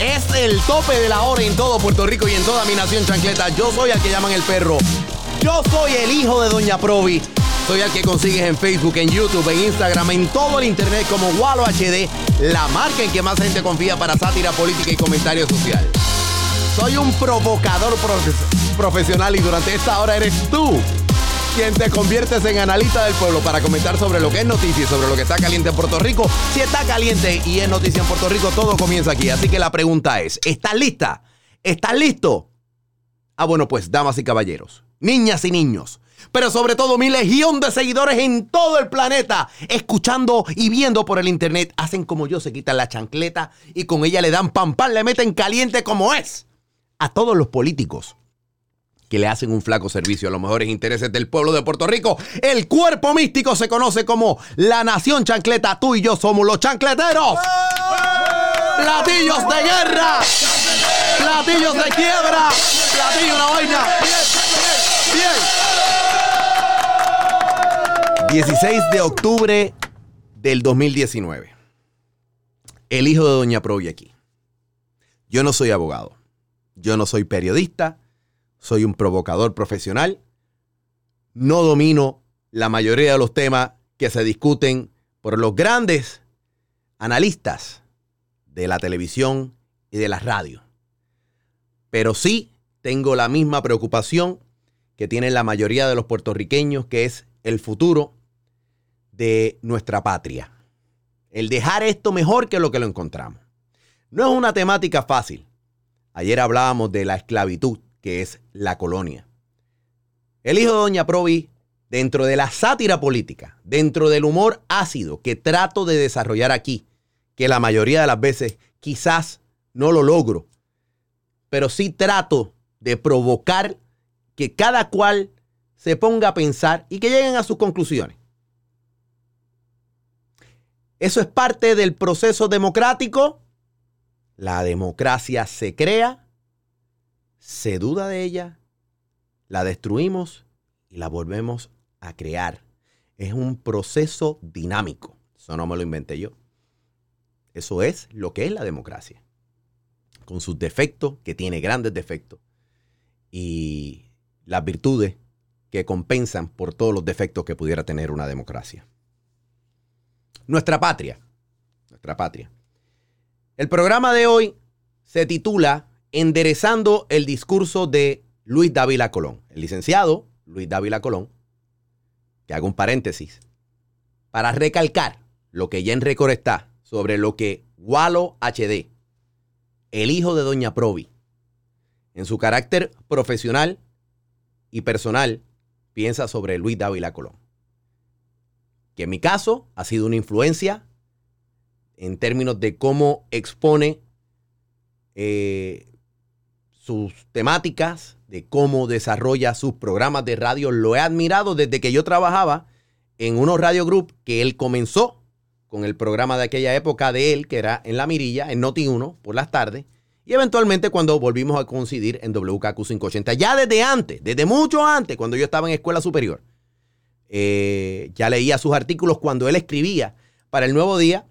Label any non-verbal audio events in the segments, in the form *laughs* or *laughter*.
Es el tope de la hora en todo Puerto Rico y en toda mi nación chancleta. Yo soy al que llaman el perro. Yo soy el hijo de Doña Provi. Soy al que consigues en Facebook, en YouTube, en Instagram, en todo el internet como Walo HD, la marca en que más gente confía para sátira política y comentario social. Soy un provocador profe- profesional y durante esta hora eres tú quien te conviertes en analista del pueblo para comentar sobre lo que es noticia y sobre lo que está caliente en Puerto Rico. Si está caliente y es noticia en Puerto Rico, todo comienza aquí. Así que la pregunta es, ¿estás lista? ¿Estás listo? Ah, bueno, pues, damas y caballeros, niñas y niños, pero sobre todo mi legión de seguidores en todo el planeta, escuchando y viendo por el internet, hacen como yo, se quitan la chancleta y con ella le dan pam pam, le meten caliente como es a todos los políticos que le hacen un flaco servicio a los mejores intereses del pueblo de Puerto Rico. El cuerpo místico se conoce como la nación chancleta. Tú y yo somos los chancleteros. Platillos de guerra. Platillos de quiebra. Platillo una vaina. Bien. 16 de octubre del 2019. El hijo de Doña Provi aquí. Yo no soy abogado. Yo no soy periodista soy un provocador profesional, no domino la mayoría de los temas que se discuten por los grandes analistas de la televisión y de la radio. Pero sí tengo la misma preocupación que tienen la mayoría de los puertorriqueños, que es el futuro de nuestra patria. El dejar esto mejor que lo que lo encontramos. No es una temática fácil. Ayer hablábamos de la esclavitud que es la colonia. El hijo de Doña Provi, dentro de la sátira política, dentro del humor ácido que trato de desarrollar aquí, que la mayoría de las veces quizás no lo logro, pero sí trato de provocar que cada cual se ponga a pensar y que lleguen a sus conclusiones. Eso es parte del proceso democrático. La democracia se crea se duda de ella, la destruimos y la volvemos a crear. Es un proceso dinámico. Eso no me lo inventé yo. Eso es lo que es la democracia. Con sus defectos, que tiene grandes defectos, y las virtudes que compensan por todos los defectos que pudiera tener una democracia. Nuestra patria. Nuestra patria. El programa de hoy se titula enderezando el discurso de Luis Dávila Colón. El licenciado Luis Dávila Colón, que hago un paréntesis, para recalcar lo que ya en récord está sobre lo que Walo HD, el hijo de Doña Provi, en su carácter profesional y personal, piensa sobre Luis Dávila Colón. Que en mi caso ha sido una influencia en términos de cómo expone eh, sus temáticas, de cómo desarrolla sus programas de radio. Lo he admirado desde que yo trabajaba en unos radio group que él comenzó con el programa de aquella época de él, que era en La Mirilla, en Noti1, por las tardes. Y eventualmente cuando volvimos a coincidir en WKQ 580, ya desde antes, desde mucho antes, cuando yo estaba en escuela superior, eh, ya leía sus artículos cuando él escribía para el Nuevo Día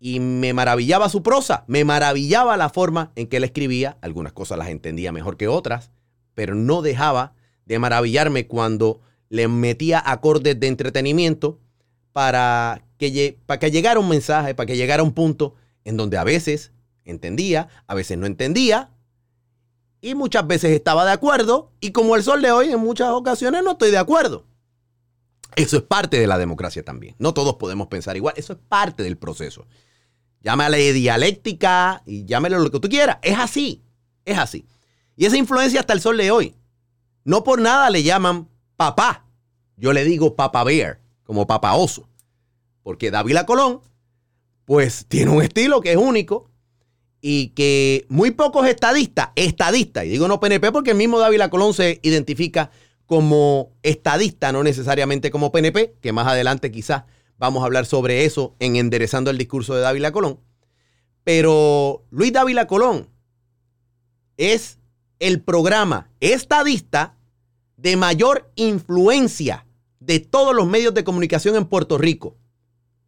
y me maravillaba su prosa, me maravillaba la forma en que él escribía, algunas cosas las entendía mejor que otras, pero no dejaba de maravillarme cuando le metía acordes de entretenimiento para que, para que llegara un mensaje, para que llegara un punto en donde a veces entendía, a veces no entendía, y muchas veces estaba de acuerdo, y como el sol de hoy, en muchas ocasiones no estoy de acuerdo. Eso es parte de la democracia también. No todos podemos pensar igual, eso es parte del proceso. Llámale dialéctica y llámale lo que tú quieras. Es así, es así. Y esa influencia hasta el sol de hoy. No por nada le llaman papá Yo le digo Papa Bear, como Papa Oso. Porque Dávila Colón, pues tiene un estilo que es único y que muy pocos estadistas, estadistas, y digo no PNP porque el mismo Dávila Colón se identifica como estadista, no necesariamente como PNP, que más adelante quizás vamos a hablar sobre eso en enderezando el discurso de Dávila Colón. Pero Luis Dávila Colón es el programa estadista de mayor influencia de todos los medios de comunicación en Puerto Rico.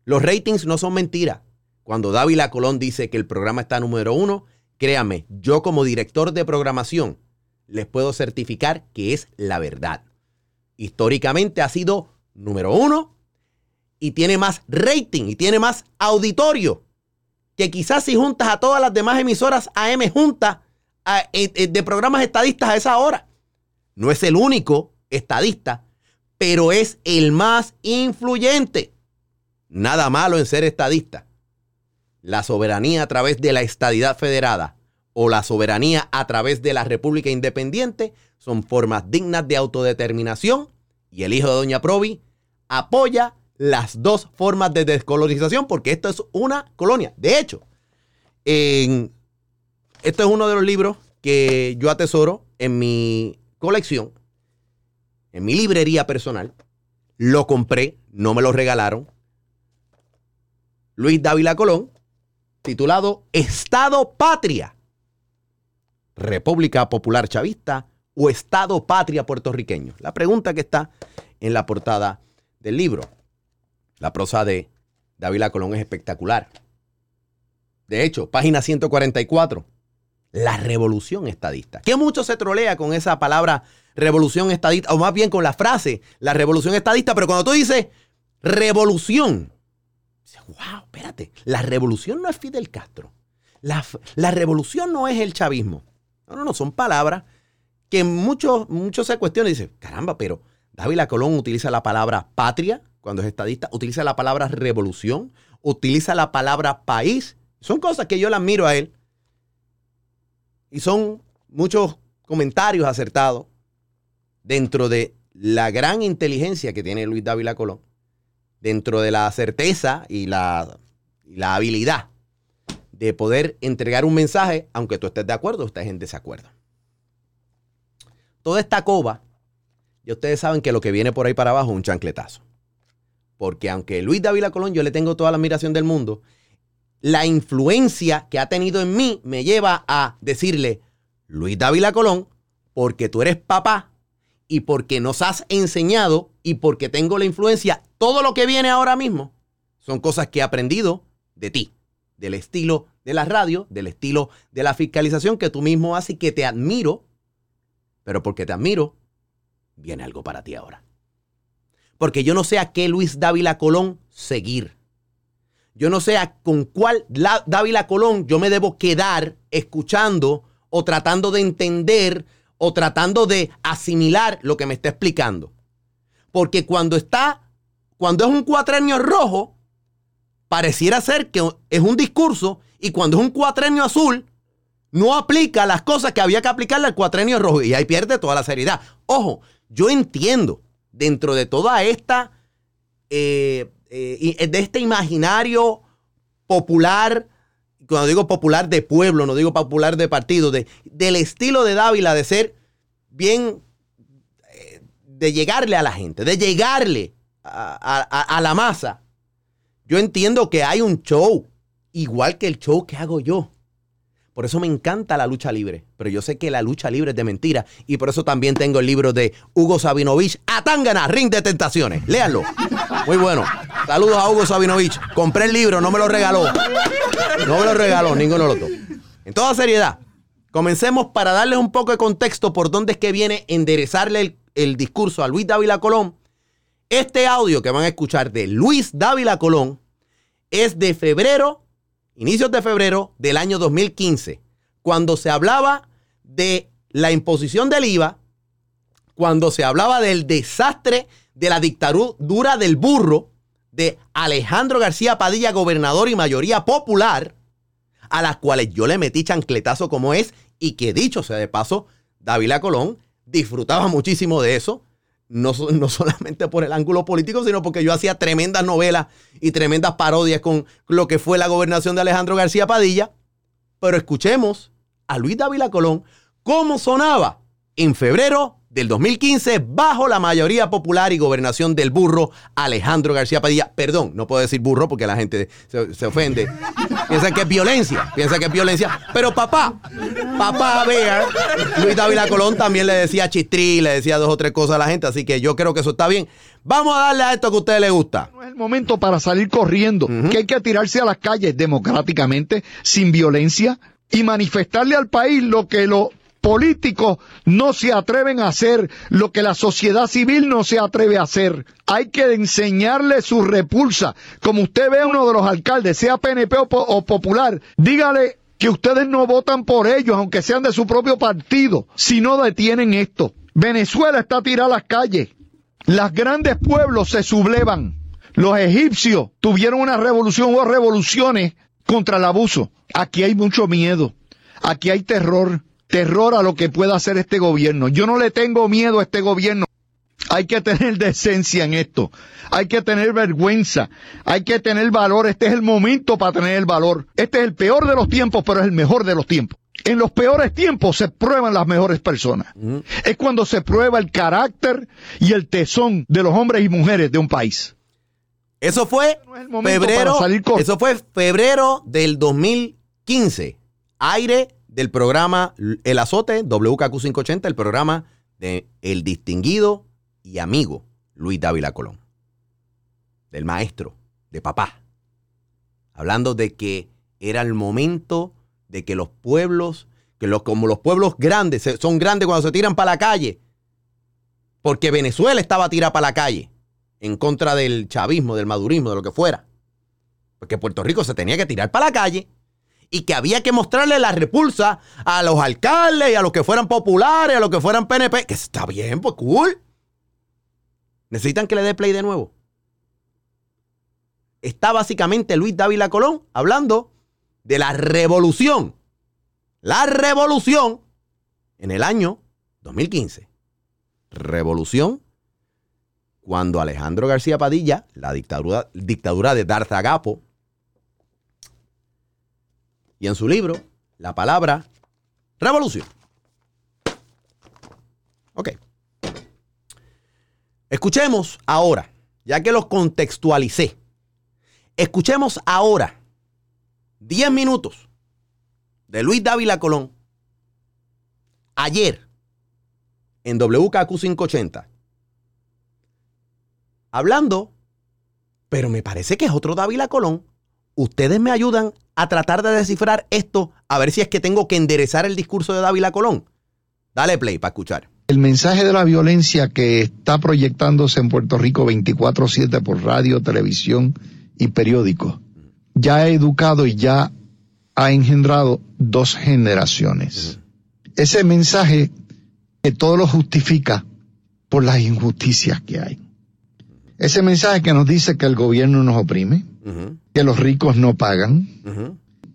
Los ratings no son mentiras. Cuando Dávila Colón dice que el programa está número uno, créame, yo como director de programación les puedo certificar que es la verdad. Históricamente ha sido número uno y tiene más rating y tiene más auditorio que quizás si juntas a todas las demás emisoras AM juntas eh, eh, de programas estadistas a esa hora. No es el único estadista, pero es el más influyente. Nada malo en ser estadista. La soberanía a través de la estadidad federada o la soberanía a través de la República Independiente son formas dignas de autodeterminación y el hijo de Doña Provi apoya las dos formas de descolonización porque esto es una colonia. De hecho, esto es uno de los libros que yo atesoro en mi colección, en mi librería personal. Lo compré, no me lo regalaron. Luis Dávila Colón, titulado Estado Patria, República Popular Chavista o Estado Patria puertorriqueño. La pregunta que está en la portada del libro. La prosa de Dávila Colón es espectacular. De hecho, página 144, la revolución estadista. Que mucho se trolea con esa palabra revolución estadista, o más bien con la frase, la revolución estadista, pero cuando tú dices revolución, dices, wow, espérate, la revolución no es Fidel Castro. La, la revolución no es el chavismo. No, no, no, son palabras que muchos, muchos se cuestionan y dicen, caramba, pero Dávila Colón utiliza la palabra patria cuando es estadista, utiliza la palabra revolución, utiliza la palabra país. Son cosas que yo le admiro a él. Y son muchos comentarios acertados dentro de la gran inteligencia que tiene Luis Dávila Colón, dentro de la certeza y la, habilidad de poder entregar un mensaje, aunque tú estés de acuerdo o estés en desacuerdo. Toda esta coba, y ustedes saben que lo que viene por ahí para abajo es un chancletazo. Porque aunque Luis Dávila Colón yo le tengo toda la admiración del mundo, la influencia que ha tenido en mí me lleva a decirle, Luis Dávila Colón, porque tú eres papá y porque nos has enseñado y porque tengo la influencia, todo lo que viene ahora mismo son cosas que he aprendido de ti, del estilo de la radio, del estilo de la fiscalización que tú mismo haces y que te admiro, pero porque te admiro, viene algo para ti ahora porque yo no sé a qué Luis Dávila Colón seguir. Yo no sé a con cuál Dávila Colón yo me debo quedar escuchando o tratando de entender o tratando de asimilar lo que me está explicando. Porque cuando está, cuando es un cuatrenio rojo, pareciera ser que es un discurso y cuando es un cuatrenio azul, no aplica las cosas que había que aplicarle al cuatrenio rojo y ahí pierde toda la seriedad. Ojo, yo entiendo dentro de toda esta, eh, eh, de este imaginario popular, cuando digo popular de pueblo, no digo popular de partido, de, del estilo de Dávila de ser bien, eh, de llegarle a la gente, de llegarle a la masa. Yo entiendo que hay un show, igual que el show que hago yo. Por eso me encanta la lucha libre. Pero yo sé que la lucha libre es de mentira. Y por eso también tengo el libro de Hugo Sabinovich, Atangana, Ring de Tentaciones. Léanlo. Muy bueno. Saludos a Hugo Sabinovich. Compré el libro, no me lo regaló. No me lo regaló, ninguno lo otro. En toda seriedad, comencemos para darles un poco de contexto por dónde es que viene enderezarle el, el discurso a Luis Dávila Colón. Este audio que van a escuchar de Luis Dávila Colón es de febrero inicios de febrero del año 2015, cuando se hablaba de la imposición del IVA, cuando se hablaba del desastre de la dictadura del burro de Alejandro García Padilla, gobernador y mayoría popular, a las cuales yo le metí chancletazo como es, y que dicho sea de paso, Dávila Colón disfrutaba muchísimo de eso. No, no solamente por el ángulo político, sino porque yo hacía tremendas novelas y tremendas parodias con lo que fue la gobernación de Alejandro García Padilla. Pero escuchemos a Luis Dávila Colón cómo sonaba en febrero del 2015 bajo la mayoría popular y gobernación del burro Alejandro García Padilla. Perdón, no puedo decir burro porque la gente se, se ofende. Piensa que es violencia, piensa que es violencia. Pero papá, papá Bear, Luis Dávila Colón también le decía chistrí, le decía dos o tres cosas a la gente, así que yo creo que eso está bien. Vamos a darle a esto que a ustedes les gusta. No es el momento para salir corriendo, que hay que tirarse a las calles democráticamente, sin violencia, y manifestarle al país lo que los políticos no se atreven a hacer, lo que la sociedad civil no se atreve a hacer. Hay que enseñarle su repulsa. Como usted ve a uno de los alcaldes, sea PNP o, o popular, dígale que ustedes no votan por ellos, aunque sean de su propio partido, si no detienen esto. Venezuela está tirada a las calles. Las grandes pueblos se sublevan. Los egipcios tuvieron una revolución o revoluciones contra el abuso. Aquí hay mucho miedo. Aquí hay terror. Terror a lo que pueda hacer este gobierno. Yo no le tengo miedo a este gobierno. Hay que tener *laughs* decencia en esto. Hay que tener vergüenza. Hay que tener valor. Este es el momento para tener el valor. Este es el peor de los tiempos, pero es el mejor de los tiempos. En los peores tiempos se prueban las mejores personas. Es cuando se prueba el carácter y el tesón de los hombres y mujeres de un país. Eso fue No es el momento febrero. salir Eso fue febrero del 2015. Aire del programa El Azote, WKQ 580, el programa de el distinguido y amigo Luis Dávila Colón. Del maestro, de papá. Hablando de que era el momento de que los pueblos, que los, como los pueblos grandes, son grandes cuando se tiran para la calle. Porque Venezuela estaba tirada para la calle en contra del chavismo, del madurismo, de lo que fuera. Porque Puerto Rico se tenía que tirar para la calle y que había que mostrarle la repulsa a los alcaldes y a los que fueran populares, a los que fueran PNP, que está bien, pues cool. Necesitan que le dé play de nuevo. Está básicamente Luis Dávila Colón hablando de la revolución. La revolución en el año 2015. Revolución cuando Alejandro García Padilla, la dictadura, dictadura de Darzagapo, y en su libro, la palabra revolución. Ok. Escuchemos ahora, ya que los contextualicé, escuchemos ahora 10 minutos de Luis Dávila Colón ayer en WKQ 580 hablando, pero me parece que es otro Dávila Colón. Ustedes me ayudan a tratar de descifrar esto, a ver si es que tengo que enderezar el discurso de Dávila Colón. Dale play para escuchar. El mensaje de la violencia que está proyectándose en Puerto Rico 24/7 por radio, televisión y periódicos ya ha educado y ya ha engendrado dos generaciones. Ese mensaje que todo lo justifica por las injusticias que hay. Ese mensaje que nos dice que el gobierno nos oprime, que los ricos no pagan,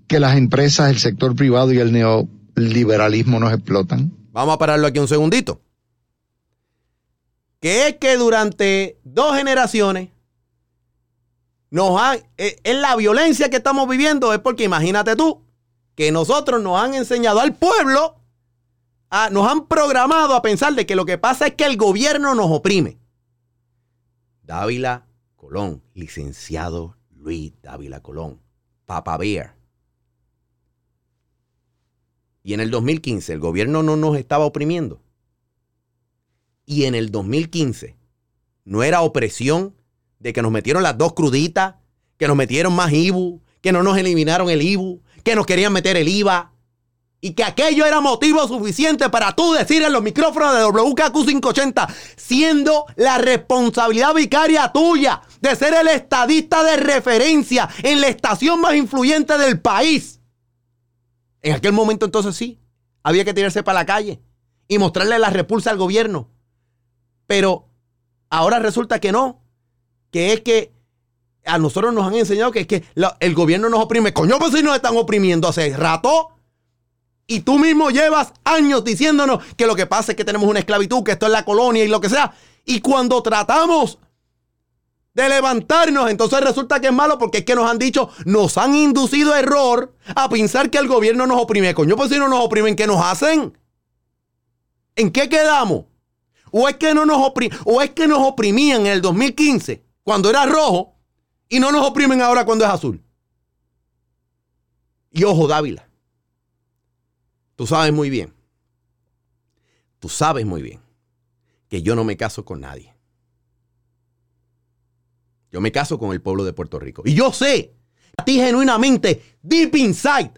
que las empresas, el sector privado y el neoliberalismo nos explotan. Vamos a pararlo aquí un segundito. Que es que durante dos generaciones nos han, eh, en la violencia que estamos viviendo es porque imagínate tú que nosotros nos han enseñado al pueblo, a- nos han programado a pensar de que lo que pasa es que el gobierno nos oprime. Dávila Colón, licenciado Luis Dávila Colón, Papa Bear. Y en el 2015 el gobierno no nos estaba oprimiendo. Y en el 2015 no era opresión de que nos metieron las dos cruditas, que nos metieron más IBU, que no nos eliminaron el IBU, que nos querían meter el IVA. Y que aquello era motivo suficiente para tú decir en los micrófonos de WKQ 580, siendo la responsabilidad vicaria tuya de ser el estadista de referencia en la estación más influyente del país. En aquel momento entonces sí, había que tirarse para la calle y mostrarle la repulsa al gobierno. Pero ahora resulta que no, que es que a nosotros nos han enseñado que es que el gobierno nos oprime. Coño, pues si nos están oprimiendo hace rato. Y tú mismo llevas años diciéndonos que lo que pasa es que tenemos una esclavitud, que esto es la colonia y lo que sea. Y cuando tratamos de levantarnos, entonces resulta que es malo porque es que nos han dicho, nos han inducido error a pensar que el gobierno nos oprime. Coño, pues si no nos oprimen, ¿qué nos hacen? ¿En qué quedamos? ¿O es que, no nos, o es que nos oprimían en el 2015 cuando era rojo y no nos oprimen ahora cuando es azul? Y ojo, Dávila, tú sabes muy bien, tú sabes muy bien que yo no me caso con nadie. Yo me caso con el pueblo de Puerto Rico. Y yo sé, a ti genuinamente, deep inside,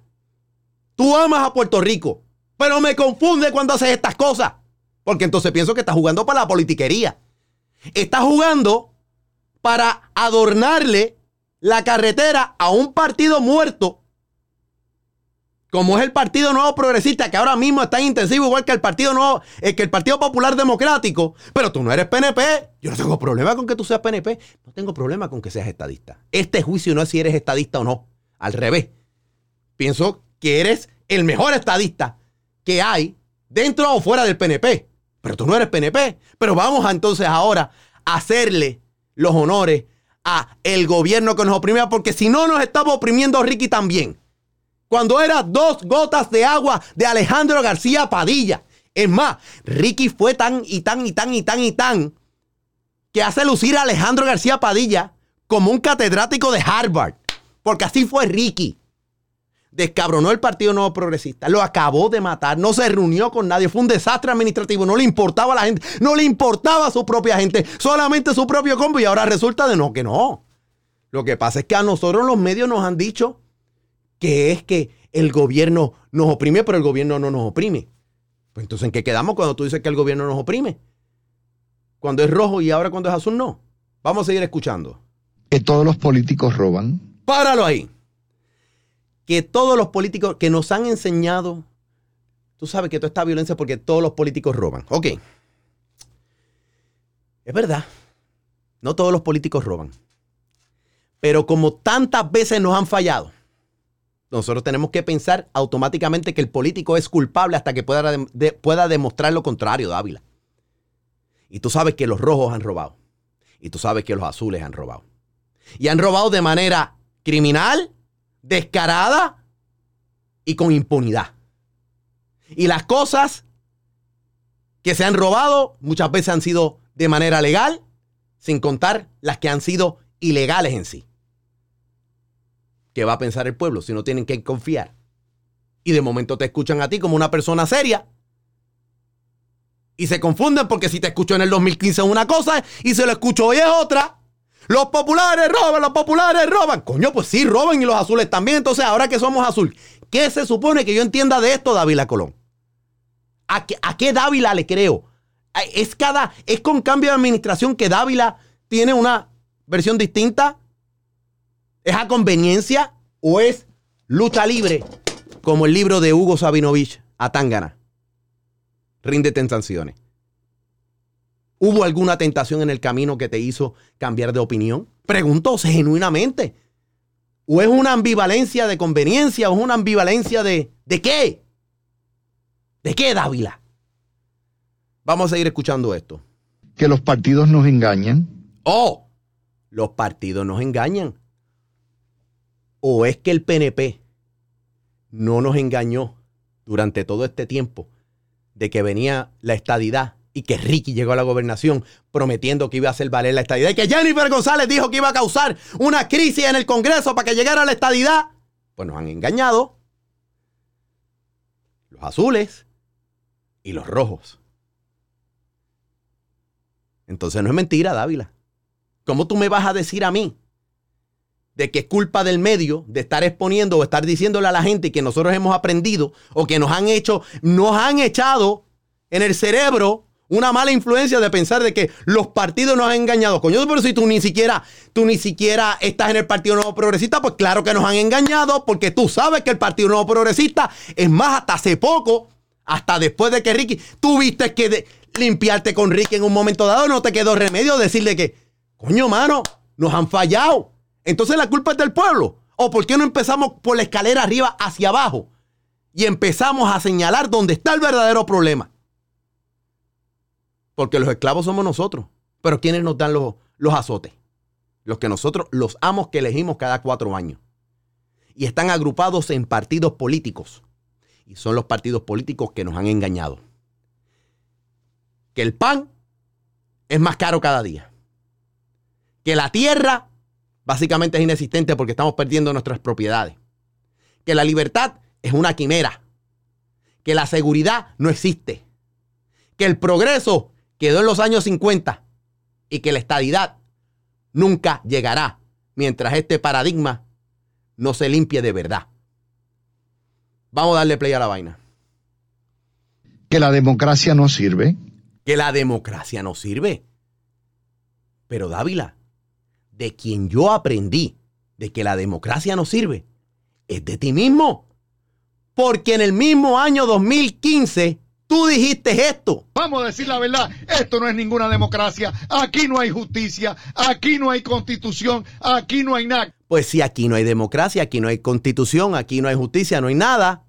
tú amas a Puerto Rico. Pero me confunde cuando haces estas cosas. Porque entonces pienso que estás jugando para la politiquería. Estás jugando para adornarle la carretera a un partido muerto como es el Partido Nuevo Progresista, que ahora mismo está en intensivo, igual que el Partido Nuevo, eh, que el Partido Popular Democrático, pero tú no eres PNP. Yo no tengo problema con que tú seas PNP, no tengo problema con que seas estadista. Este juicio no es si eres estadista o no, al revés. Pienso que eres el mejor estadista que hay dentro o fuera del PNP, pero tú no eres PNP. Pero vamos entonces ahora a hacerle los honores a el gobierno que nos oprimía, porque si no nos estamos oprimiendo Ricky también cuando era dos gotas de agua de Alejandro García Padilla. Es más, Ricky fue tan y tan y tan y tan y tan que hace lucir a Alejandro García Padilla como un catedrático de Harvard. Porque así fue Ricky. Descabronó el Partido Nuevo Progresista, lo acabó de matar, no se reunió con nadie, fue un desastre administrativo, no le importaba a la gente, no le importaba a su propia gente, solamente su propio combo y ahora resulta de no, que no. Lo que pasa es que a nosotros los medios nos han dicho que es que el gobierno nos oprime, pero el gobierno no nos oprime. Pues entonces, ¿en qué quedamos cuando tú dices que el gobierno nos oprime? Cuando es rojo y ahora cuando es azul, no. Vamos a seguir escuchando. Que todos los políticos roban. Páralo ahí. Que todos los políticos que nos han enseñado, tú sabes que toda esta violencia porque todos los políticos roban. Ok. Es verdad. No todos los políticos roban. Pero como tantas veces nos han fallado, nosotros tenemos que pensar automáticamente que el político es culpable hasta que pueda, pueda demostrar lo contrario, Dávila. Y tú sabes que los rojos han robado. Y tú sabes que los azules han robado. Y han robado de manera criminal, descarada y con impunidad. Y las cosas que se han robado muchas veces han sido de manera legal, sin contar las que han sido ilegales en sí. ¿Qué va a pensar el pueblo si no tienen que confiar? Y de momento te escuchan a ti como una persona seria. Y se confunden porque si te escucho en el 2015 es una cosa y se lo escucho hoy es otra. Los populares roban, los populares roban. Coño, pues sí, roban y los azules también. Entonces, ahora que somos azul, ¿qué se supone que yo entienda de esto, Dávila Colón? ¿A qué, a qué Dávila le creo? Es cada, es con cambio de administración que Dávila tiene una versión distinta. ¿Es a conveniencia o es lucha libre como el libro de Hugo Sabinovich, Atangana? Ríndete en sanciones. ¿Hubo alguna tentación en el camino que te hizo cambiar de opinión? Pregunto genuinamente. ¿O es una ambivalencia de conveniencia o es una ambivalencia de... ¿De qué? ¿De qué, Dávila? Vamos a seguir escuchando esto. Que los partidos nos engañan. Oh, los partidos nos engañan o es que el PNP no nos engañó durante todo este tiempo de que venía la estadidad y que Ricky llegó a la gobernación prometiendo que iba a hacer valer la estadidad y que Jennifer González dijo que iba a causar una crisis en el Congreso para que llegara la estadidad. Pues nos han engañado los azules y los rojos. Entonces no es mentira, Dávila. ¿Cómo tú me vas a decir a mí de que es culpa del medio de estar exponiendo o estar diciéndole a la gente que nosotros hemos aprendido o que nos han hecho, nos han echado en el cerebro una mala influencia de pensar de que los partidos nos han engañado. Coño, pero si tú ni siquiera, tú ni siquiera estás en el Partido Nuevo Progresista, pues claro que nos han engañado, porque tú sabes que el Partido Nuevo Progresista, es más, hasta hace poco, hasta después de que Ricky, tuviste que limpiarte con Ricky en un momento dado, no te quedó remedio decirle que, coño, mano, nos han fallado. Entonces la culpa es del pueblo. ¿O por qué no empezamos por la escalera arriba hacia abajo? Y empezamos a señalar dónde está el verdadero problema. Porque los esclavos somos nosotros. Pero ¿quiénes nos dan los, los azotes? Los que nosotros, los amos que elegimos cada cuatro años. Y están agrupados en partidos políticos. Y son los partidos políticos que nos han engañado. Que el pan es más caro cada día. Que la tierra básicamente es inexistente porque estamos perdiendo nuestras propiedades. Que la libertad es una quimera. Que la seguridad no existe. Que el progreso quedó en los años 50 y que la estadidad nunca llegará mientras este paradigma no se limpie de verdad. Vamos a darle play a la vaina. Que la democracia no sirve. Que la democracia no sirve. Pero Dávila, de quien yo aprendí de que la democracia no sirve, es de ti mismo. Porque en el mismo año 2015 tú dijiste esto. Vamos a decir la verdad, esto no es ninguna democracia, aquí no hay justicia, aquí no hay constitución, aquí no hay nada. Pues si aquí no hay democracia, aquí no hay constitución, aquí no hay justicia, no hay nada.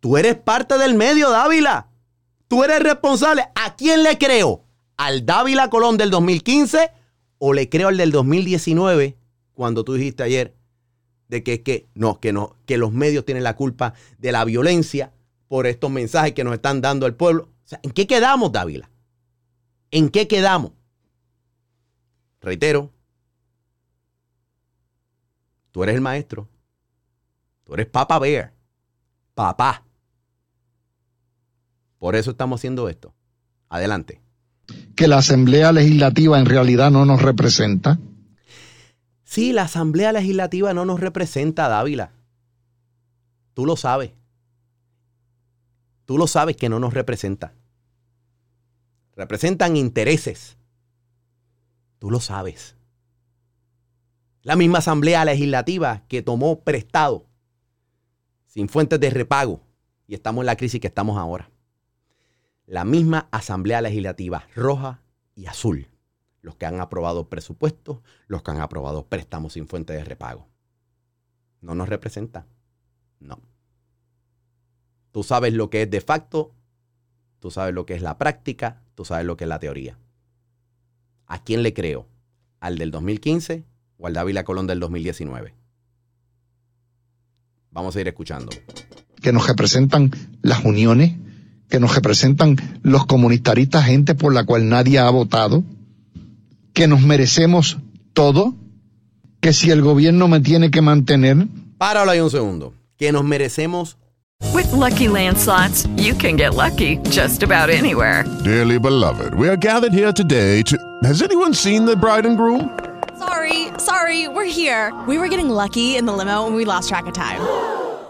Tú eres parte del medio, Dávila. Tú eres responsable. ¿A quién le creo? ¿Al Dávila Colón del 2015 o le creo al del 2019 cuando tú dijiste ayer de que, que no, que no, que los medios tienen la culpa de la violencia por estos mensajes que nos están dando al pueblo? O sea, ¿en qué quedamos, Dávila? ¿En qué quedamos? Reitero, tú eres el maestro. Tú eres Papa Bear. Papá. Por eso estamos haciendo esto. Adelante. Que la Asamblea Legislativa en realidad no nos representa. Sí, la Asamblea Legislativa no nos representa, Dávila. Tú lo sabes. Tú lo sabes que no nos representa. Representan intereses. Tú lo sabes. La misma Asamblea Legislativa que tomó prestado sin fuentes de repago y estamos en la crisis que estamos ahora. La misma Asamblea Legislativa roja y azul. Los que han aprobado presupuestos, los que han aprobado préstamos sin fuentes de repago. No nos representa. No. Tú sabes lo que es de facto, tú sabes lo que es la práctica, tú sabes lo que es la teoría. ¿A quién le creo? ¿Al del 2015 o al Dávila Colón del 2019? Vamos a ir escuchando. Que nos representan las uniones, que nos representan los comunitaristas, gente por la cual nadie ha votado, que nos merecemos todo, que si el gobierno me tiene que mantener. Páralo ahí un segundo. Que nos merecemos With Lucky Land slots, you can get lucky just about anywhere. Dearly beloved, we are gathered here today to. Has anyone seen the bride and groom? Sorry, sorry, we're here. We were getting lucky in the limo and we lost track of time.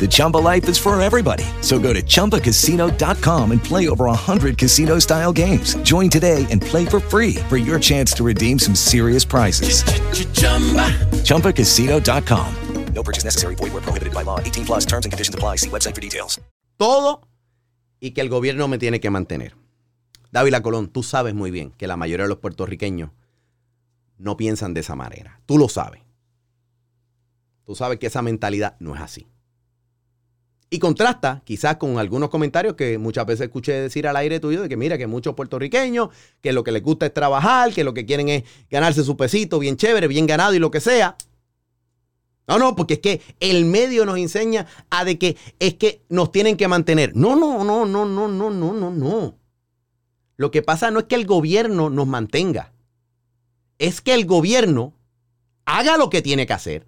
The Chumba life is for everybody. So go to ChumbaCasino.com and play over 100 casino style games. Join today and play for free for your chance to redeem some serious prizes. ChumbaCasino.com. No purchase necessary. Void where prohibited by law. 18 plus terms and conditions apply. See website for details. todo y que el gobierno me tiene que mantener. Dávila Colón, tú sabes muy bien que la mayoría de los puertorriqueños no piensan de esa manera. Tú lo sabes. Tú sabes que esa mentalidad no es así. Y contrasta quizás con algunos comentarios que muchas veces escuché decir al aire tuyo de que mira que muchos puertorriqueños que lo que les gusta es trabajar, que lo que quieren es ganarse su pesito bien chévere, bien ganado y lo que sea. No, no, porque es que el medio nos enseña a de que es que nos tienen que mantener. No, no, no, no, no, no, no, no, no. Lo que pasa no es que el gobierno nos mantenga. Es que el gobierno haga lo que tiene que hacer.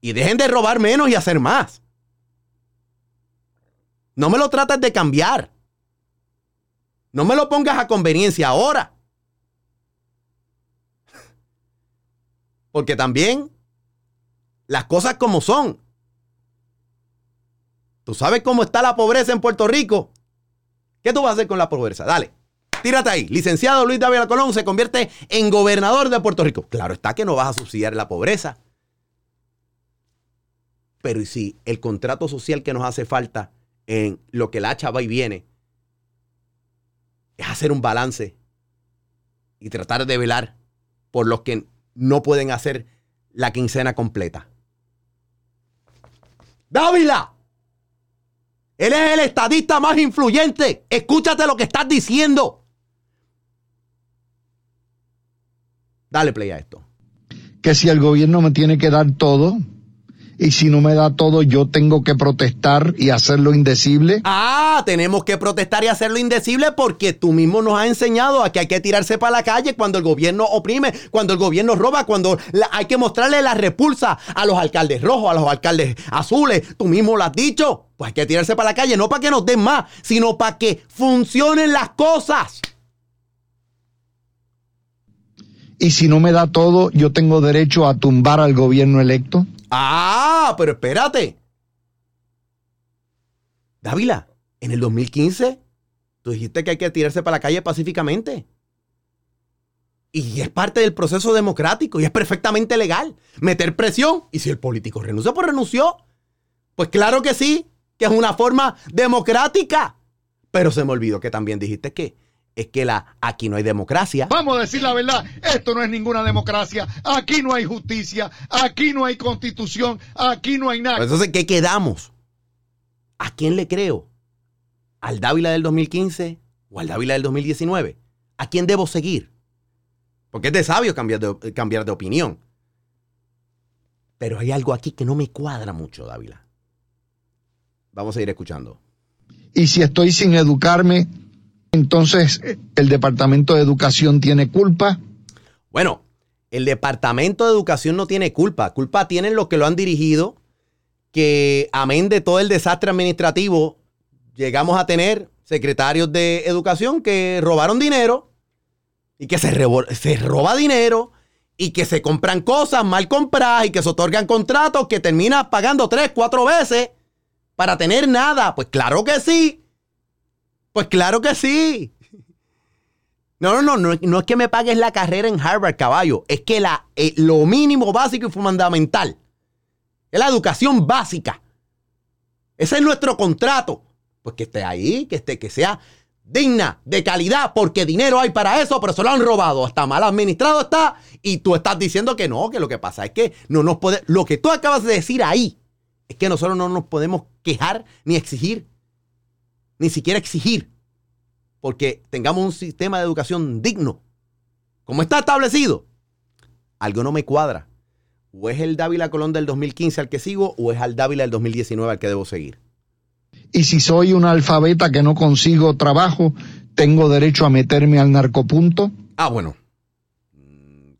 Y dejen de robar menos y hacer más. No me lo trates de cambiar. No me lo pongas a conveniencia ahora. Porque también las cosas como son. ¿Tú sabes cómo está la pobreza en Puerto Rico? ¿Qué tú vas a hacer con la pobreza? Dale, tírate ahí. Licenciado Luis Dávila Colón se convierte en gobernador de Puerto Rico. Claro está que no vas a subsidiar la pobreza. Pero ¿y si el contrato social que nos hace falta en lo que la hacha va y viene es hacer un balance y tratar de velar por los que no pueden hacer la quincena completa? Dávila. Él es el estadista más influyente. Escúchate lo que estás diciendo. Dale play a esto. Que si el gobierno me tiene que dar todo, y si no me da todo, yo tengo que protestar y hacerlo indecible. Ah, tenemos que protestar y hacerlo indecible porque tú mismo nos has enseñado a que hay que tirarse para la calle cuando el gobierno oprime, cuando el gobierno roba, cuando la- hay que mostrarle la repulsa a los alcaldes rojos, a los alcaldes azules. Tú mismo lo has dicho. Pues hay que tirarse para la calle, no para que nos den más, sino para que funcionen las cosas. Y si no me da todo, yo tengo derecho a tumbar al gobierno electo. Ah, pero espérate. Dávila, en el 2015, tú dijiste que hay que tirarse para la calle pacíficamente. Y es parte del proceso democrático y es perfectamente legal. Meter presión. Y si el político renuncia, pues renunció. Pues claro que sí, que es una forma democrática. Pero se me olvidó que también dijiste que es que la, aquí no hay democracia. Vamos a decir la verdad, esto no es ninguna democracia, aquí no hay justicia, aquí no hay constitución, aquí no hay nada. Entonces, ¿qué quedamos? ¿A quién le creo? ¿Al Dávila del 2015 o al Dávila del 2019? ¿A quién debo seguir? Porque es de sabio cambiar de, cambiar de opinión. Pero hay algo aquí que no me cuadra mucho, Dávila. Vamos a ir escuchando. Y si estoy sin educarme, entonces el Departamento de Educación tiene culpa. Bueno, el Departamento de Educación no tiene culpa. Culpa tienen los que lo han dirigido, que amén de todo el desastre administrativo, llegamos a tener secretarios de educación que robaron dinero y que se roba dinero y que se compran cosas mal compradas y que se otorgan contratos que terminas pagando tres, cuatro veces para tener nada. Pues claro que sí. Pues claro que sí. No, no, no, no, es- que me pagues la carrera en Harvard, caballo. Es que la, eh, lo mínimo básico y fundamental es la educación básica. Ese es nuestro contrato. Pues que esté ahí, que esté, que sea digna, de calidad, porque dinero hay para eso, pero se lo han robado. Hasta mal administrado está. Y tú estás diciendo que no, que lo que pasa es que no nos puede. Lo que tú acabas de decir ahí es que nosotros no nos podemos quejar ni exigir. Ni siquiera exigir porque tengamos un sistema de educación digno, como está establecido, algo no me cuadra. O es el Dávila Colón del 2015 al que sigo, o es al Dávila del 2019 al que debo seguir. Y si soy una alfabeta que no consigo trabajo, tengo derecho a meterme al narcopunto. Ah, bueno.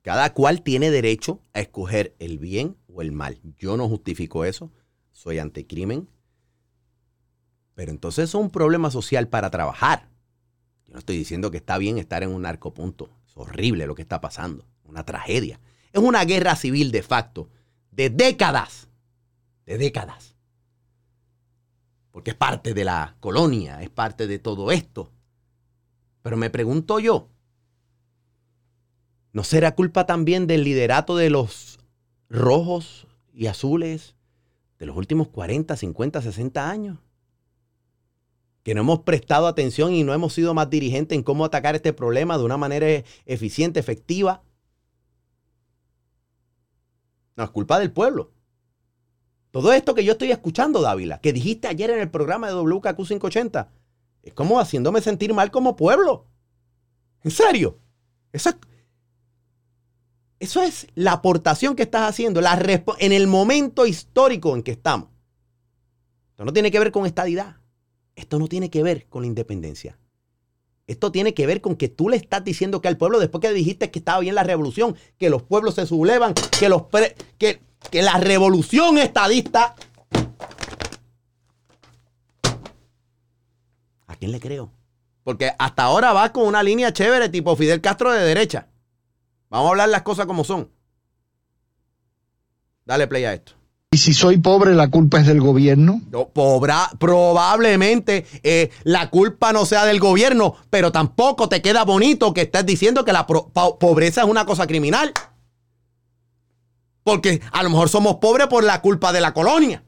Cada cual tiene derecho a escoger el bien o el mal. Yo no justifico eso. Soy anticrimen. Pero entonces es un problema social para trabajar. Yo no estoy diciendo que está bien estar en un narcopunto. Es horrible lo que está pasando. Una tragedia. Es una guerra civil de facto. De décadas. De décadas. Porque es parte de la colonia. Es parte de todo esto. Pero me pregunto yo. ¿No será culpa también del liderato de los rojos y azules de los últimos 40, 50, 60 años? Que no hemos prestado atención y no hemos sido más dirigentes en cómo atacar este problema de una manera e- eficiente, efectiva. No, es culpa del pueblo. Todo esto que yo estoy escuchando, Dávila, que dijiste ayer en el programa de WKQ 580, es como haciéndome sentir mal como pueblo. En serio. Eso es, eso es la aportación que estás haciendo la en el momento histórico en que estamos. Esto no tiene que ver con estadidad. Esto no tiene que ver con la independencia. Esto tiene que ver con que tú le estás diciendo que al pueblo, después que dijiste que estaba bien la revolución, que los pueblos se sublevan, que, los pre- que, que la revolución estadista. ¿A quién le creo? Porque hasta ahora va con una línea chévere tipo Fidel Castro de derecha. Vamos a hablar las cosas como son. Dale play a esto. Y si soy pobre, la culpa es del gobierno. No, pobra- probablemente eh, la culpa no sea del gobierno, pero tampoco te queda bonito que estés diciendo que la pobreza es una cosa criminal. Porque a lo mejor somos pobres por la culpa de la colonia.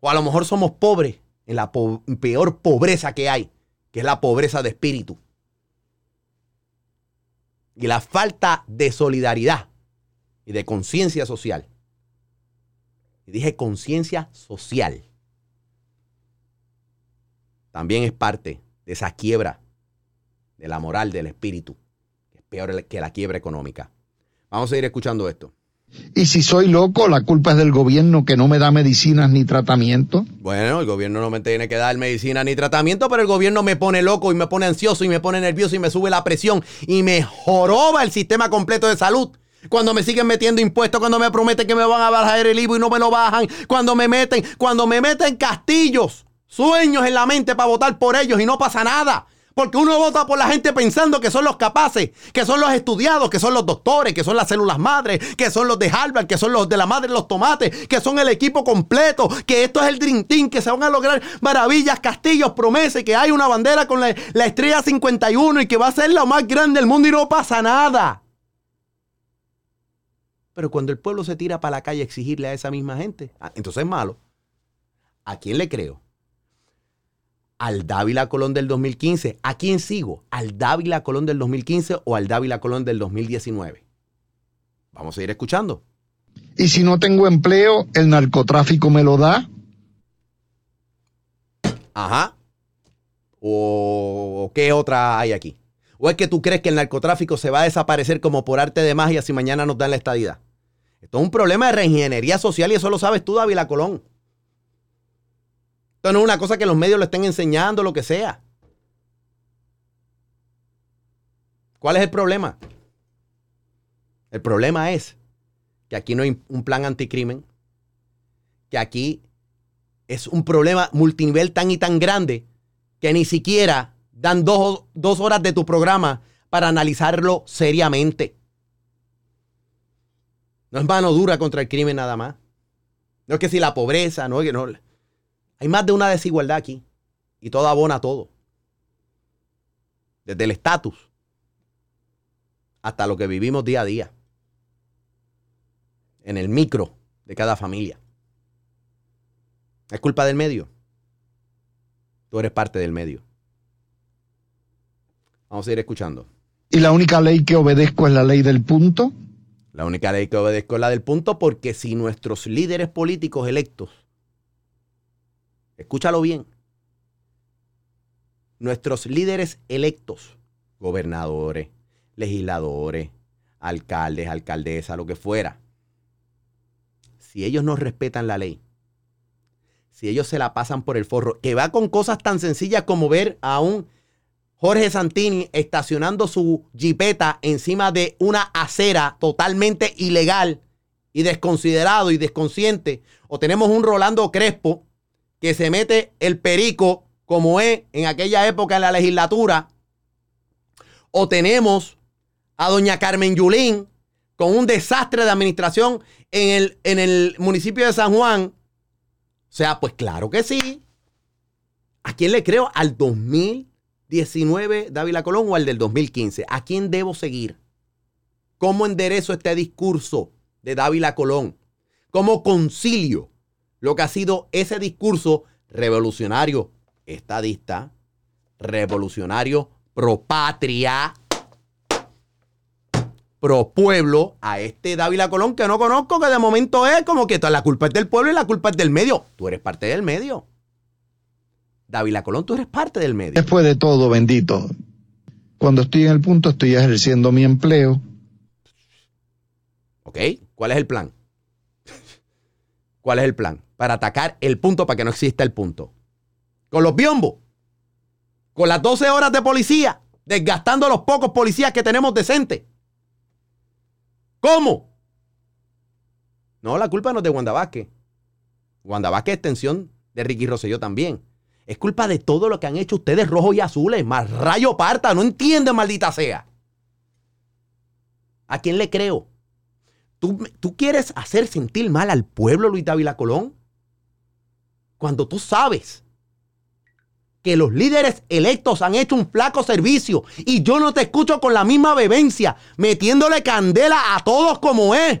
O a lo mejor somos pobres en la peor pobreza que hay, que es la pobreza de espíritu. Y la falta de solidaridad y de conciencia social. Y dije conciencia social. También es parte de esa quiebra de la moral del espíritu, que es peor que la quiebra económica. Vamos a ir escuchando esto. Y si soy loco, la culpa es del gobierno que no me da medicinas ni tratamiento. Bueno, el gobierno no me tiene que dar medicina ni tratamiento, pero el gobierno me pone loco y me pone ansioso y me pone nervioso y me sube la presión y me joroba el sistema completo de salud. Cuando me siguen metiendo impuestos, cuando me prometen que me van a bajar el IVA y no me lo bajan, cuando me meten, cuando me meten castillos, sueños en la mente para votar por ellos y no pasa nada. Porque uno vota por la gente pensando que son los capaces, que son los estudiados, que son los doctores, que son las células madres, que son los de Harvard, que son los de la madre los tomates, que son el equipo completo, que esto es el Dream Team, que se van a lograr maravillas, castillos, promesas, que hay una bandera con la, la estrella 51 y que va a ser la más grande del mundo y no pasa nada. Pero cuando el pueblo se tira para la calle a exigirle a esa misma gente, ah, entonces es malo. ¿A quién le creo? ¿Al Dávila Colón del 2015? ¿A quién sigo? ¿Al Dávila Colón del 2015 o al Dávila Colón del 2019? Vamos a ir escuchando. Y si no tengo empleo, el narcotráfico me lo da. Ajá. ¿O o qué otra hay aquí? ¿O es que tú crees que el narcotráfico se va a desaparecer como por arte de magia si mañana nos dan la estadidad? Esto es un problema de reingeniería social y eso lo sabes tú, Dávila Colón. Esto no es una cosa que los medios le estén enseñando, lo que sea. ¿Cuál es el problema? El problema es que aquí no hay un plan anticrimen, que aquí es un problema multinivel tan y tan grande que ni siquiera dan dos, dos horas de tu programa para analizarlo seriamente. No es mano dura contra el crimen nada más. No es que si la pobreza, no que no. Hay más de una desigualdad aquí. Y todo abona todo. Desde el estatus hasta lo que vivimos día a día. En el micro de cada familia. ¿Es culpa del medio? Tú eres parte del medio. Vamos a ir escuchando. Y la única ley que obedezco es la ley del punto. La única ley que obedezco es la del punto porque si nuestros líderes políticos electos, escúchalo bien, nuestros líderes electos, gobernadores, legisladores, alcaldes, alcaldesas, lo que fuera, si ellos no respetan la ley, si ellos se la pasan por el forro, que va con cosas tan sencillas como ver a un Jorge Santini estacionando su jipeta encima de una acera totalmente ilegal y desconsiderado y desconsciente. O tenemos un Rolando Crespo que se mete el perico como es en aquella época en la legislatura. O tenemos a doña Carmen Yulín con un desastre de administración en el, en el municipio de San Juan. O sea, pues claro que sí. ¿A quién le creo? Al 2019 Dávila Colón o al del 2015. ¿A quién debo seguir? ¿Cómo enderezo este discurso de Dávila Colón? ¿Cómo concilio lo que ha sido ese discurso revolucionario estadista, revolucionario pro patria, pro pueblo, a este Dávila Colón que no conozco, que de momento es como que la culpa es del pueblo y la culpa es del medio. Tú eres parte del medio. Dávila Colón, tú eres parte del medio. Después de todo, bendito. Cuando estoy en el punto, estoy ejerciendo mi empleo. ¿Ok? ¿Cuál es el plan? *laughs* ¿Cuál es el plan? Para atacar el punto para que no exista el punto. Con los biombos. Con las 12 horas de policía. Desgastando a los pocos policías que tenemos decentes. ¿Cómo? No, la culpa no es de Wanda Vázquez. Wanda Vázquez es extensión de Ricky Rosselló también. Es culpa de todo lo que han hecho ustedes rojos y azules. Más rayo parta. No entiende, maldita sea. ¿A quién le creo? ¿Tú, ¿Tú quieres hacer sentir mal al pueblo, Luis Dávila Colón? Cuando tú sabes que los líderes electos han hecho un flaco servicio y yo no te escucho con la misma vehemencia, metiéndole candela a todos como es.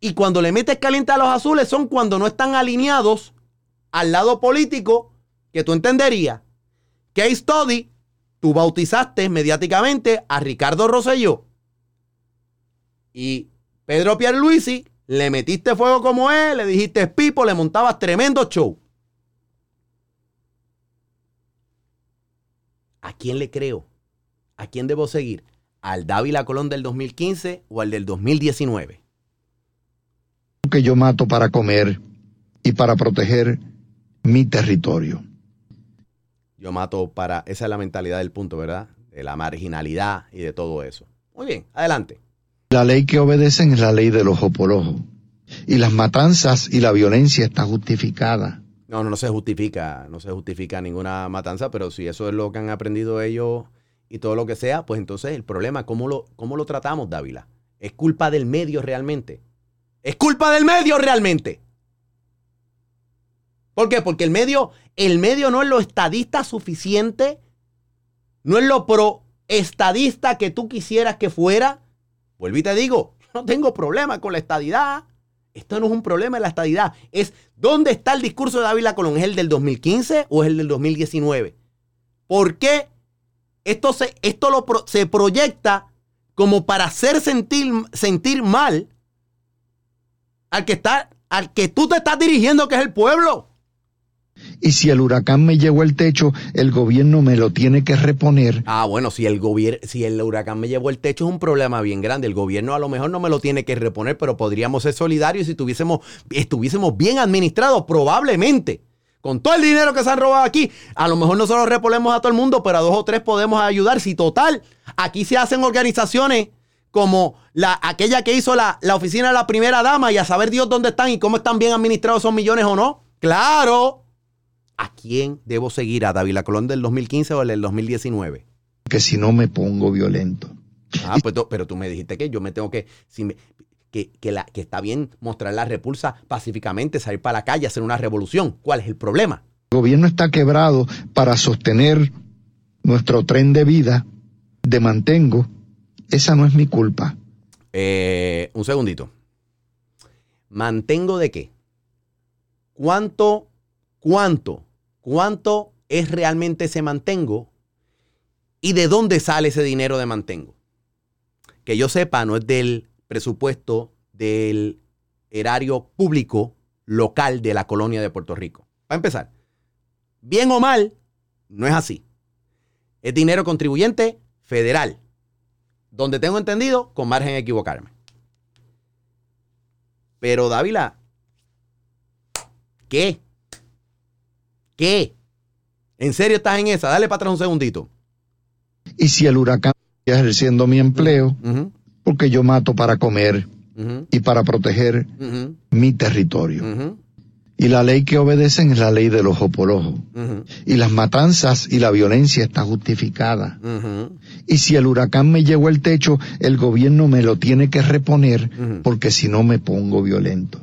y cuando le metes caliente a los azules son cuando no están alineados al lado político que tú entenderías. Case Study, tú bautizaste mediáticamente a Ricardo Rosselló y Pedro Pierluisi, le metiste fuego como él, le dijiste pipo, le montabas tremendo show. ¿A quién le creo? ¿A quién debo seguir? ¿Al Dávila Colón del 2015 o al del 2019? Que yo mato para comer y para proteger mi territorio. Yo mato para... Esa es la mentalidad del punto, ¿verdad? De la marginalidad y de todo eso. Muy bien, adelante. La ley que obedecen es la ley del ojo por ojo. Y las matanzas y la violencia está justificada. No, no, no se justifica, no se justifica ninguna matanza, pero si eso es lo que han aprendido ellos y todo lo que sea, pues entonces el problema, ¿cómo lo, cómo lo tratamos, Dávila? ¿Es culpa del medio realmente? ¿Es culpa del medio realmente? ¿Por qué? Porque el medio, el medio no es lo estadista suficiente, no es lo pro estadista que tú quisieras que fuera. Vuelvo y te digo, *laughs* no tengo problema con la estadidad. Esto no es un problema de la estadidad. Es dónde está el discurso de Dávila Colón. ¿Es el del 2015 o es el del 2019? ¿Por qué esto se, esto se proyecta como para hacer sentir, sentir mal al que, está, al que tú te estás dirigiendo, que es el pueblo? Y si el huracán me llevó el techo, el gobierno me lo tiene que reponer. Ah, bueno, si el gobierno, si el huracán me llevó el techo es un problema bien grande. El gobierno a lo mejor no me lo tiene que reponer, pero podríamos ser solidarios si tuviésemos, estuviésemos bien administrados, probablemente. Con todo el dinero que se han robado aquí, a lo mejor nosotros reponemos a todo el mundo, pero a dos o tres podemos ayudar. Si total, aquí se hacen organizaciones como la, aquella que hizo la, la oficina de la primera dama y a saber Dios dónde están y cómo están bien administrados esos millones o no. Claro. ¿A quién debo seguir? ¿A David Colón del 2015 o el del 2019? Que si no me pongo violento. Ah, pues, pero tú me dijiste que yo me tengo que, si me, que, que, la, que está bien mostrar la repulsa pacíficamente, salir para la calle, hacer una revolución. ¿Cuál es el problema? El gobierno está quebrado para sostener nuestro tren de vida de mantengo. Esa no es mi culpa. Eh, un segundito. ¿Mantengo de qué? ¿Cuánto, cuánto, cuánto es realmente ese mantengo? ¿Y de dónde sale ese dinero de mantengo? Que yo sepa, no es del presupuesto del erario público local de la colonia de Puerto Rico. Para empezar, bien o mal, no es así. Es dinero contribuyente federal, donde tengo entendido, con margen de equivocarme. Pero Dávila, ¿qué? ¿Qué? ¿En serio estás en esa? Dale para atrás un segundito. Y si el huracán está ejerciendo mi empleo, uh -huh. porque yo mato para comer uh -huh. y para proteger uh -huh. mi territorio. Y la ley que obedecen es la ley del ojo por ojo. Y las matanzas y la violencia está justificada. Y si el huracán me llevó el techo, el gobierno me lo tiene que reponer porque si no me pongo violento.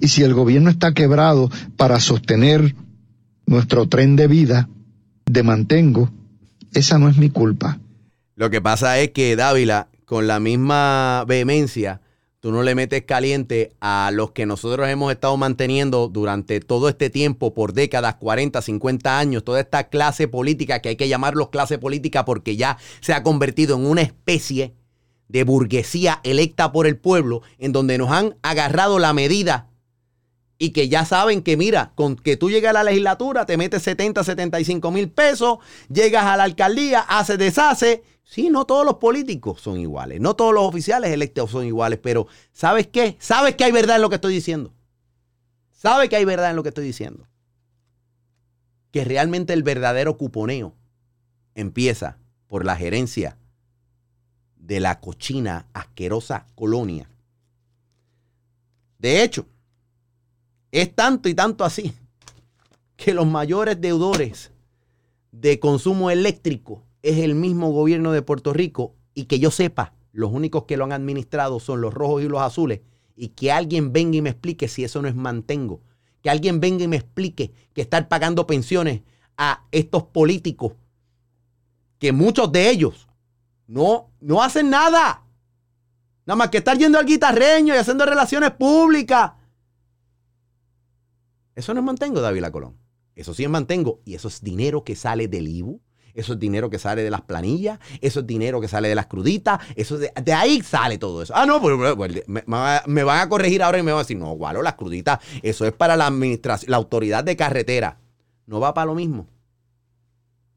Y si el gobierno está quebrado para sostener nuestro tren de vida de mantengo, esa no es mi culpa. Lo que pasa es que Dávila, con la misma vehemencia, tú no le metes caliente a los que nosotros hemos estado manteniendo durante todo este tiempo, por décadas, 40, 50 años, toda esta clase política, que hay que llamarlos clase política porque ya se ha convertido en una especie de burguesía electa por el pueblo, en donde nos han agarrado la medida y que ya saben que, mira, con que tú llegas a la legislatura, te metes 70, 75 mil pesos, llegas a la alcaldía, hace, deshace. Sí, no todos los políticos son iguales, no todos los oficiales electos son iguales, pero ¿sabes qué? Sabes que hay verdad en lo que estoy diciendo. Sabes que hay verdad en lo que estoy diciendo. Que realmente el verdadero cuponeo empieza por la gerencia de la cochina, asquerosa colonia. De hecho, es tanto y tanto así que los mayores deudores de consumo eléctrico es el mismo gobierno de Puerto Rico y que yo sepa, los únicos que lo han administrado son los rojos y los azules y que alguien venga y me explique si eso no es mantengo. Que alguien venga y me explique que estar pagando pensiones a estos políticos, que muchos de ellos no, no hacen nada. Nada más que estar yendo al guitarreño y haciendo relaciones públicas. Eso no es mantengo, David Colón. Eso sí es mantengo. Y eso es dinero que sale del IBU. Eso es dinero que sale de las planillas. Eso es dinero que sale de las cruditas. Eso de, ahí sale todo eso. Ah, no, pues, pues, pues me, me, van a corregir ahora y me van a decir, no, Gualo, las cruditas. Eso es para la administración, la autoridad de carretera. No va para lo mismo.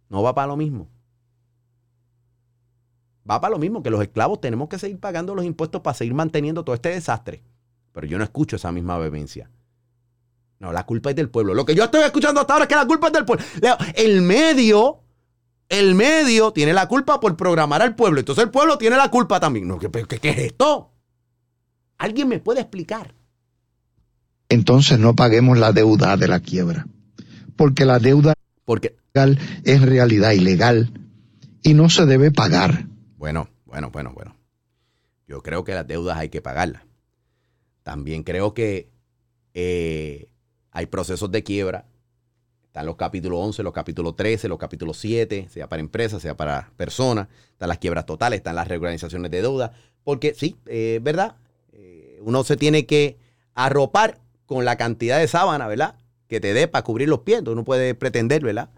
No va para lo mismo va para lo mismo, que los esclavos tenemos que seguir pagando los impuestos para seguir manteniendo todo este desastre. Pero yo no escucho esa misma vehemencia. No, la culpa es del pueblo. Lo que yo estoy escuchando hasta ahora es que la culpa es del pueblo. El medio, el medio tiene la culpa por programar al pueblo. Entonces el pueblo tiene la culpa también. No, ¿qué, qué es esto? ¿Alguien me puede explicar? Entonces no paguemos la deuda de la quiebra. Porque la deuda porque, es realidad ilegal y no se debe pagar. Bueno, bueno, bueno, bueno. Yo creo que las deudas hay que pagarlas. También creo que eh, hay procesos de quiebra. Están los capítulos 11, los capítulos 13, los capítulos 7, sea para empresas, sea para personas. Están las quiebras totales, están las reorganizaciones de deuda. Porque sí, es verdad, eh, uno se tiene que arropar con la cantidad de sábana, ¿verdad? Que te dé para cubrir los pies. Uno puede pretender, ¿verdad?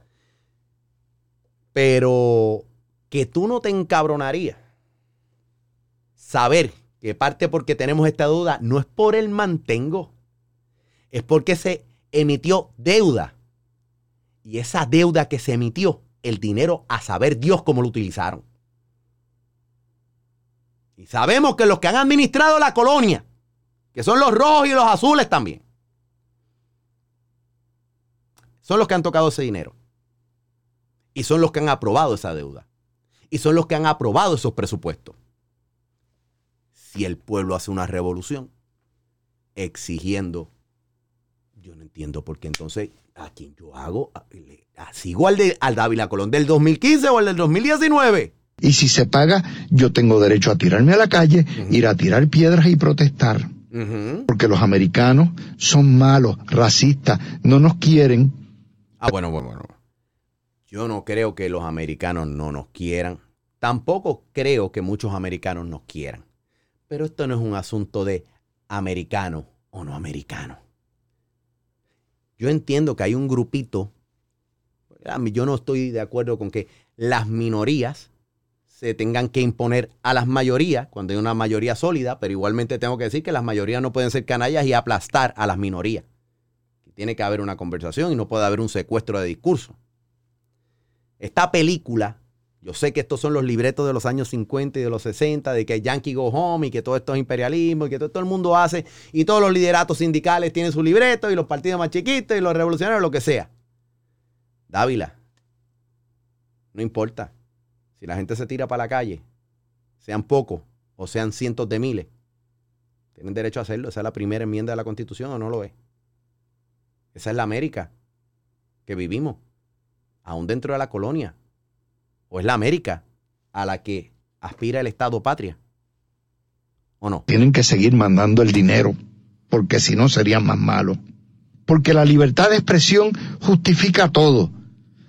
Pero que tú no te encabronarías saber que parte porque tenemos esta duda no es por el mantengo, es porque se emitió deuda. Y esa deuda que se emitió, el dinero a saber Dios cómo lo utilizaron. Y sabemos que los que han administrado la colonia, que son los rojos y los azules también, son los que han tocado ese dinero. Y son los que han aprobado esa deuda y son los que han aprobado esos presupuestos. Si el pueblo hace una revolución exigiendo, yo no entiendo por qué entonces a quien yo hago, sigo al, de, al Dávila Colón del 2015 o al del 2019. Y si se paga, yo tengo derecho a tirarme a la calle, ir a tirar piedras y protestar. Porque los americanos son malos, racistas, no nos quieren. Ah, bueno, bueno, bueno. Yo no creo que los americanos no nos quieran. Tampoco creo que muchos americanos nos quieran. Pero esto no es un asunto de americano o no americano. Yo entiendo que hay un grupito, yo no estoy de acuerdo con que las minorías se tengan que imponer a las mayorías cuando hay una mayoría sólida, pero igualmente tengo que decir que las mayorías no pueden ser canallas y aplastar a las minorías. Tiene que haber una conversación y no puede haber un secuestro de discurso. Esta película, yo sé que estos son los libretos de los años 50 y de los 60, de que Yankee go home y que todo esto es imperialismo y que todo, el mundo hace y todos los lideratos sindicales tienen su libreto y los partidos más chiquitos y los revolucionarios, lo que sea. Dávila, no importa. Si la gente se tira para la calle, sean pocos o sean cientos de miles, tienen derecho a hacerlo. Esa es la primera enmienda de la Constitución o no lo es. Esa es la América que vivimos aún dentro de la colonia, o es la América a la que aspira el Estado patria, ¿o no? Tienen que seguir mandando el dinero, porque si no serían más malos. Porque la libertad de expresión justifica todo.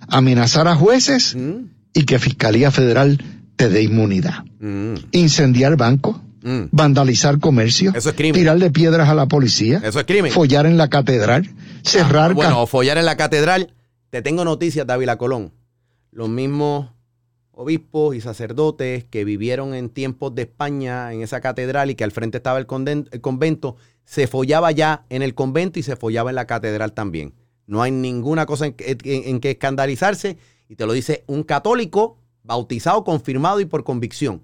amenazar a jueces Mm, y que Fiscalía Federal te dé inmunidad. mm. Incendiar bancos, Mm. vandalizar comercio, Eso es crimen. tirarle piedras a la policía, Eso es crimen. follar en la catedral, cerrar Ah, bueno, follar en la catedral. Te tengo noticias, Dávila Colón. Los mismos obispos y sacerdotes que vivieron en tiempos de España en esa catedral y que al frente estaba el, conden- el convento, se follaba ya en el convento y se follaba en la catedral también. No hay ninguna cosa en, que- en- en que escandalizarse y te lo dice un católico bautizado, confirmado y por convicción.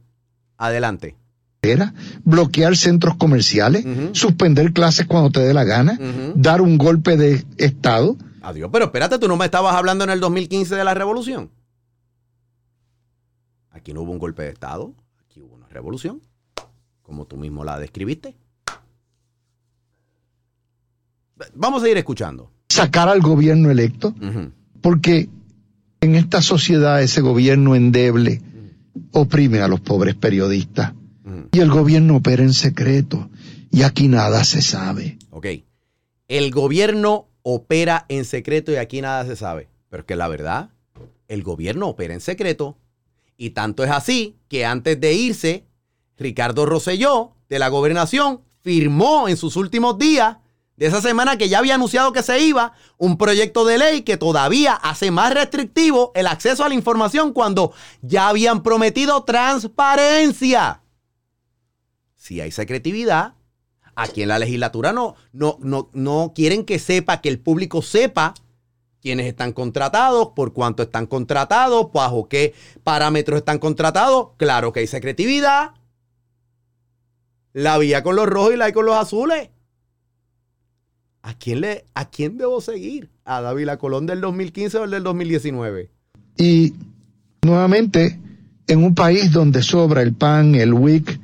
Adelante. era bloquear centros comerciales, suspender clases cuando te dé la gana, dar un golpe de Estado. Adiós, pero espérate, tú no me estabas hablando en el 2015 de la revolución. Aquí no hubo un golpe de Estado, aquí hubo una revolución, como tú mismo la describiste. Vamos a ir escuchando. sacar al gobierno electo, porque en esta sociedad ese gobierno endeble oprime a los pobres periodistas y el gobierno opera en secreto y aquí nada se sabe. Ok. El gobierno opera en secreto y aquí nada se sabe. Pero es que la verdad, el gobierno opera en secreto. Y tanto es así que antes de irse, Ricardo Rosselló de la gobernación firmó en sus últimos días de esa semana que ya había anunciado que se iba un proyecto de ley que todavía hace más restrictivo el acceso a la información cuando ya habían prometido transparencia. Si hay secretividad, aquí en la legislatura no, no, no, no quieren que sepa, que el público sepa quiénes están contratados, por cuánto están contratados, bajo qué parámetros están contratados. Claro que hay secretividad. La vía con los rojos y la hay con los azules. ¿A quién, le, ¿A quién debo seguir? ¿A David Colón del 2015 o el del 2019? Y nuevamente, en un país donde sobra el pan, el WIC,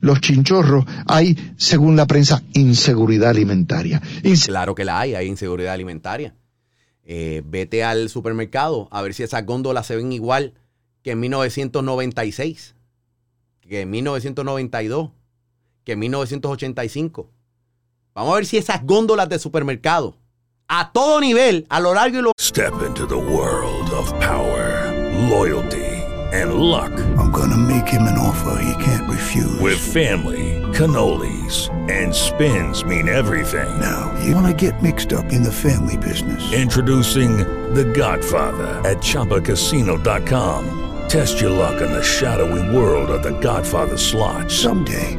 los chinchorros, hay, según la prensa, inseguridad alimentaria. Inse- Claro que la hay, hay inseguridad alimentaria. Eh, vete al supermercado a ver si esas góndolas se ven igual que en 1996, que en 1992, que en 1985. Vamos a ver si esas góndolas de supermercado, a todo nivel, a lo largo y lo Step into the world of power, loyalty, and luck. I'm gonna make him an offer he can't refuse. With family, cannolis, and spins mean everything. Now, you wanna get mixed up in the family business. Introducing The Godfather at ChumbaCasino.com. Test your luck in the shadowy world of The Godfather slot. Someday,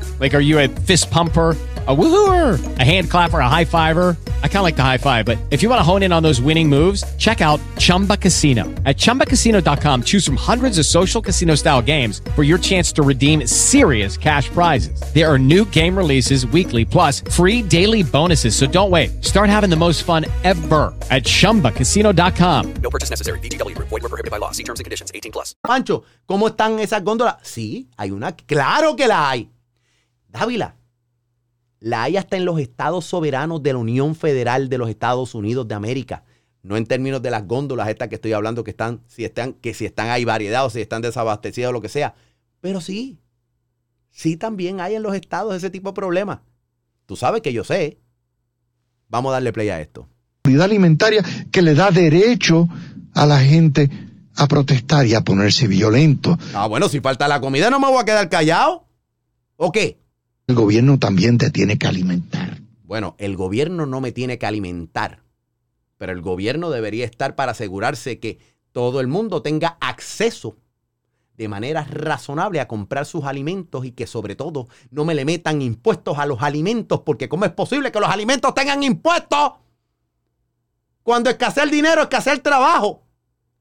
Like, are you a fist pumper? A woohooer, a hand clapper, a high fiver. I kind of like the high five, but if you want to hone in on those winning moves, check out Chumba Casino. At chumbacasino.com, choose from hundreds of social casino style games for your chance to redeem serious cash prizes. There are new game releases weekly, plus free daily bonuses. So don't wait. Start having the most fun ever at chumbacasino.com. No purchase necessary. VGW Group. Void were prohibited by law. See terms and conditions. 18 plus. Pancho, ¿cómo están esas góndolas? Sí, hay una. Claro que la hay. Dávila, la hay hasta en los estados soberanos de la Unión Federal de los Estados Unidos de América. No en términos de las góndolas estas que estoy hablando, que están, si están, que si están hay variedad o si están desabastecidas o lo que sea. Pero sí, sí también hay en los estados ese tipo de problemas. Tú sabes que yo sé. Vamos a darle play a esto. Seguridad alimentaria que le da derecho a la gente a protestar y a ponerse violento. Ah, bueno, si falta la comida, ¿no me voy a quedar callado? ¿O qué? El gobierno también te tiene que alimentar. Bueno, el gobierno no me tiene que alimentar, pero el gobierno debería estar para asegurarse que todo el mundo tenga acceso de manera razonable a comprar sus alimentos y que sobre todo no me le metan impuestos a los alimentos, porque ¿cómo es posible que los alimentos tengan impuestos? Cuando escasea el dinero, escasea el trabajo.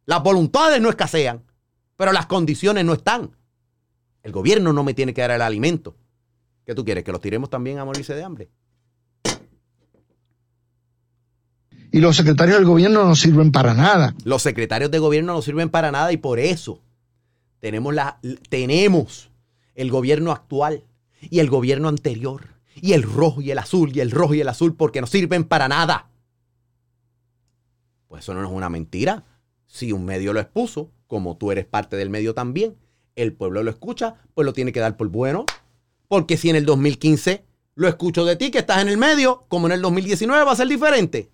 Las voluntades no escasean, pero las condiciones no están. El gobierno no me tiene que dar el alimento. ¿Qué tú quieres? ¿Que los tiremos también a morirse de hambre? Y los secretarios del gobierno no sirven para nada. Los secretarios de gobierno no sirven para nada y por eso tenemos, la, tenemos el gobierno actual y el gobierno anterior y el rojo y el azul y el rojo y el azul porque no sirven para nada. Pues eso no es una mentira. Si un medio lo expuso, como tú eres parte del medio también, el pueblo lo escucha, pues lo tiene que dar por bueno. Porque si en el 2015 lo escucho de ti, que estás en el medio, como en el 2019 va a ser diferente.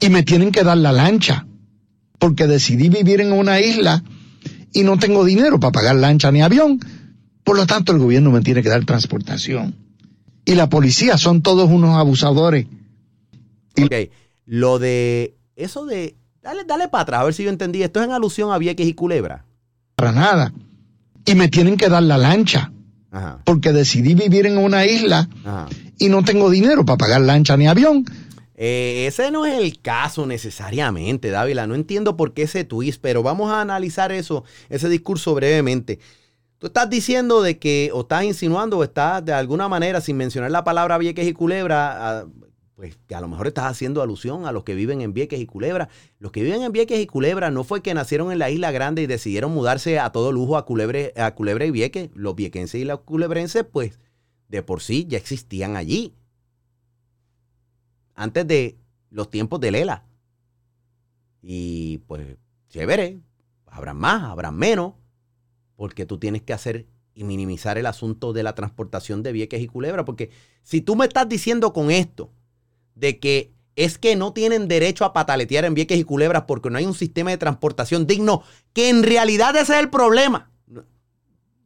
Y me tienen que dar la lancha, porque decidí vivir en una isla y no tengo dinero para pagar lancha ni avión. Por lo tanto, el gobierno me tiene que dar transportación. Y la policía son todos unos abusadores. Ok, lo de eso de... Dale, dale para atrás, a ver si yo entendí. Esto es en alusión a Vieques y Culebra. Para nada. Y me tienen que dar la lancha, Ajá, porque decidí vivir en una isla ajá. y no tengo dinero para pagar lancha ni avión. Eh, ese no es el caso necesariamente, Dávila. No entiendo por qué ese twist, pero vamos a analizar eso, ese discurso brevemente. Tú estás diciendo de que, o estás insinuando, o estás de alguna manera, sin mencionar la palabra Vieques y Culebra, pues que a lo mejor estás haciendo alusión a los que viven en Vieques y Culebra. Los que viven en Vieques y Culebra no fue que nacieron en la Isla Grande y decidieron mudarse a todo lujo a Culebre, a Culebra y Vieques. Los viequenses y los culebrenses, pues, de por sí ya existían allí antes de los tiempos de Lela. Y pues, chévere, habrán más, habrán menos, porque tú tienes que hacer y minimizar el asunto de la transportación de Vieques y Culebra, porque si tú me estás diciendo con esto de que es que no tienen derecho a pataletear en Vieques y Culebra porque no hay un sistema de transportación digno, que en realidad ese es el problema.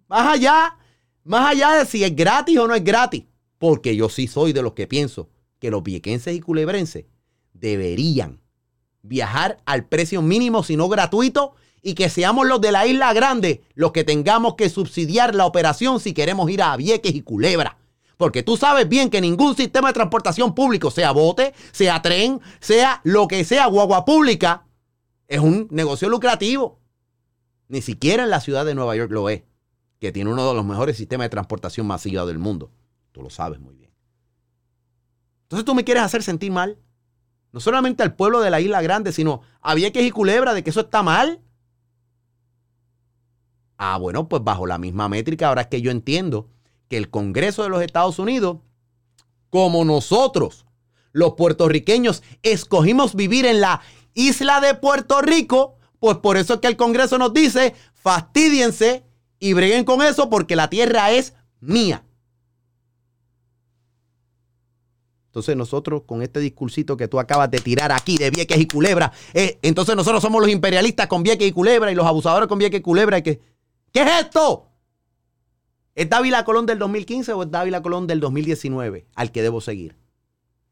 Más allá, más allá de si es gratis o no es gratis, porque yo sí soy de los que pienso que los viequenses y culebrenses deberían viajar al precio mínimo, si no gratuito, y que seamos los de la Isla Grande los que tengamos que subsidiar la operación si queremos ir a Vieques y Culebra. Porque tú sabes bien que ningún sistema de transportación público, sea bote, sea tren, sea lo que sea guagua pública, es un negocio lucrativo. Ni siquiera en la ciudad de Nueva York lo es, que tiene uno de los mejores sistemas de transportación masiva del mundo. Tú lo sabes muy bien. Entonces tú me quieres hacer sentir mal. No solamente al pueblo de la Isla Grande, sino a Vieques y Culebra de que eso está mal. Ah, bueno, pues bajo la misma métrica, ahora es que yo entiendo que el Congreso de los Estados Unidos, como nosotros, los puertorriqueños, escogimos vivir en la isla de Puerto Rico, pues por eso es que el Congreso nos dice, fastidiense y breguen con eso porque la tierra es mía. Entonces nosotros con este discursito que tú acabas de tirar aquí de Vieques y Culebra, eh, entonces nosotros somos los imperialistas con Vieques y Culebra y los abusadores con Vieques y Culebra. y que, ¿Qué es esto? ¿Es Dávila Colón del 2015 o es Dávila Colón del 2019 al que debo seguir?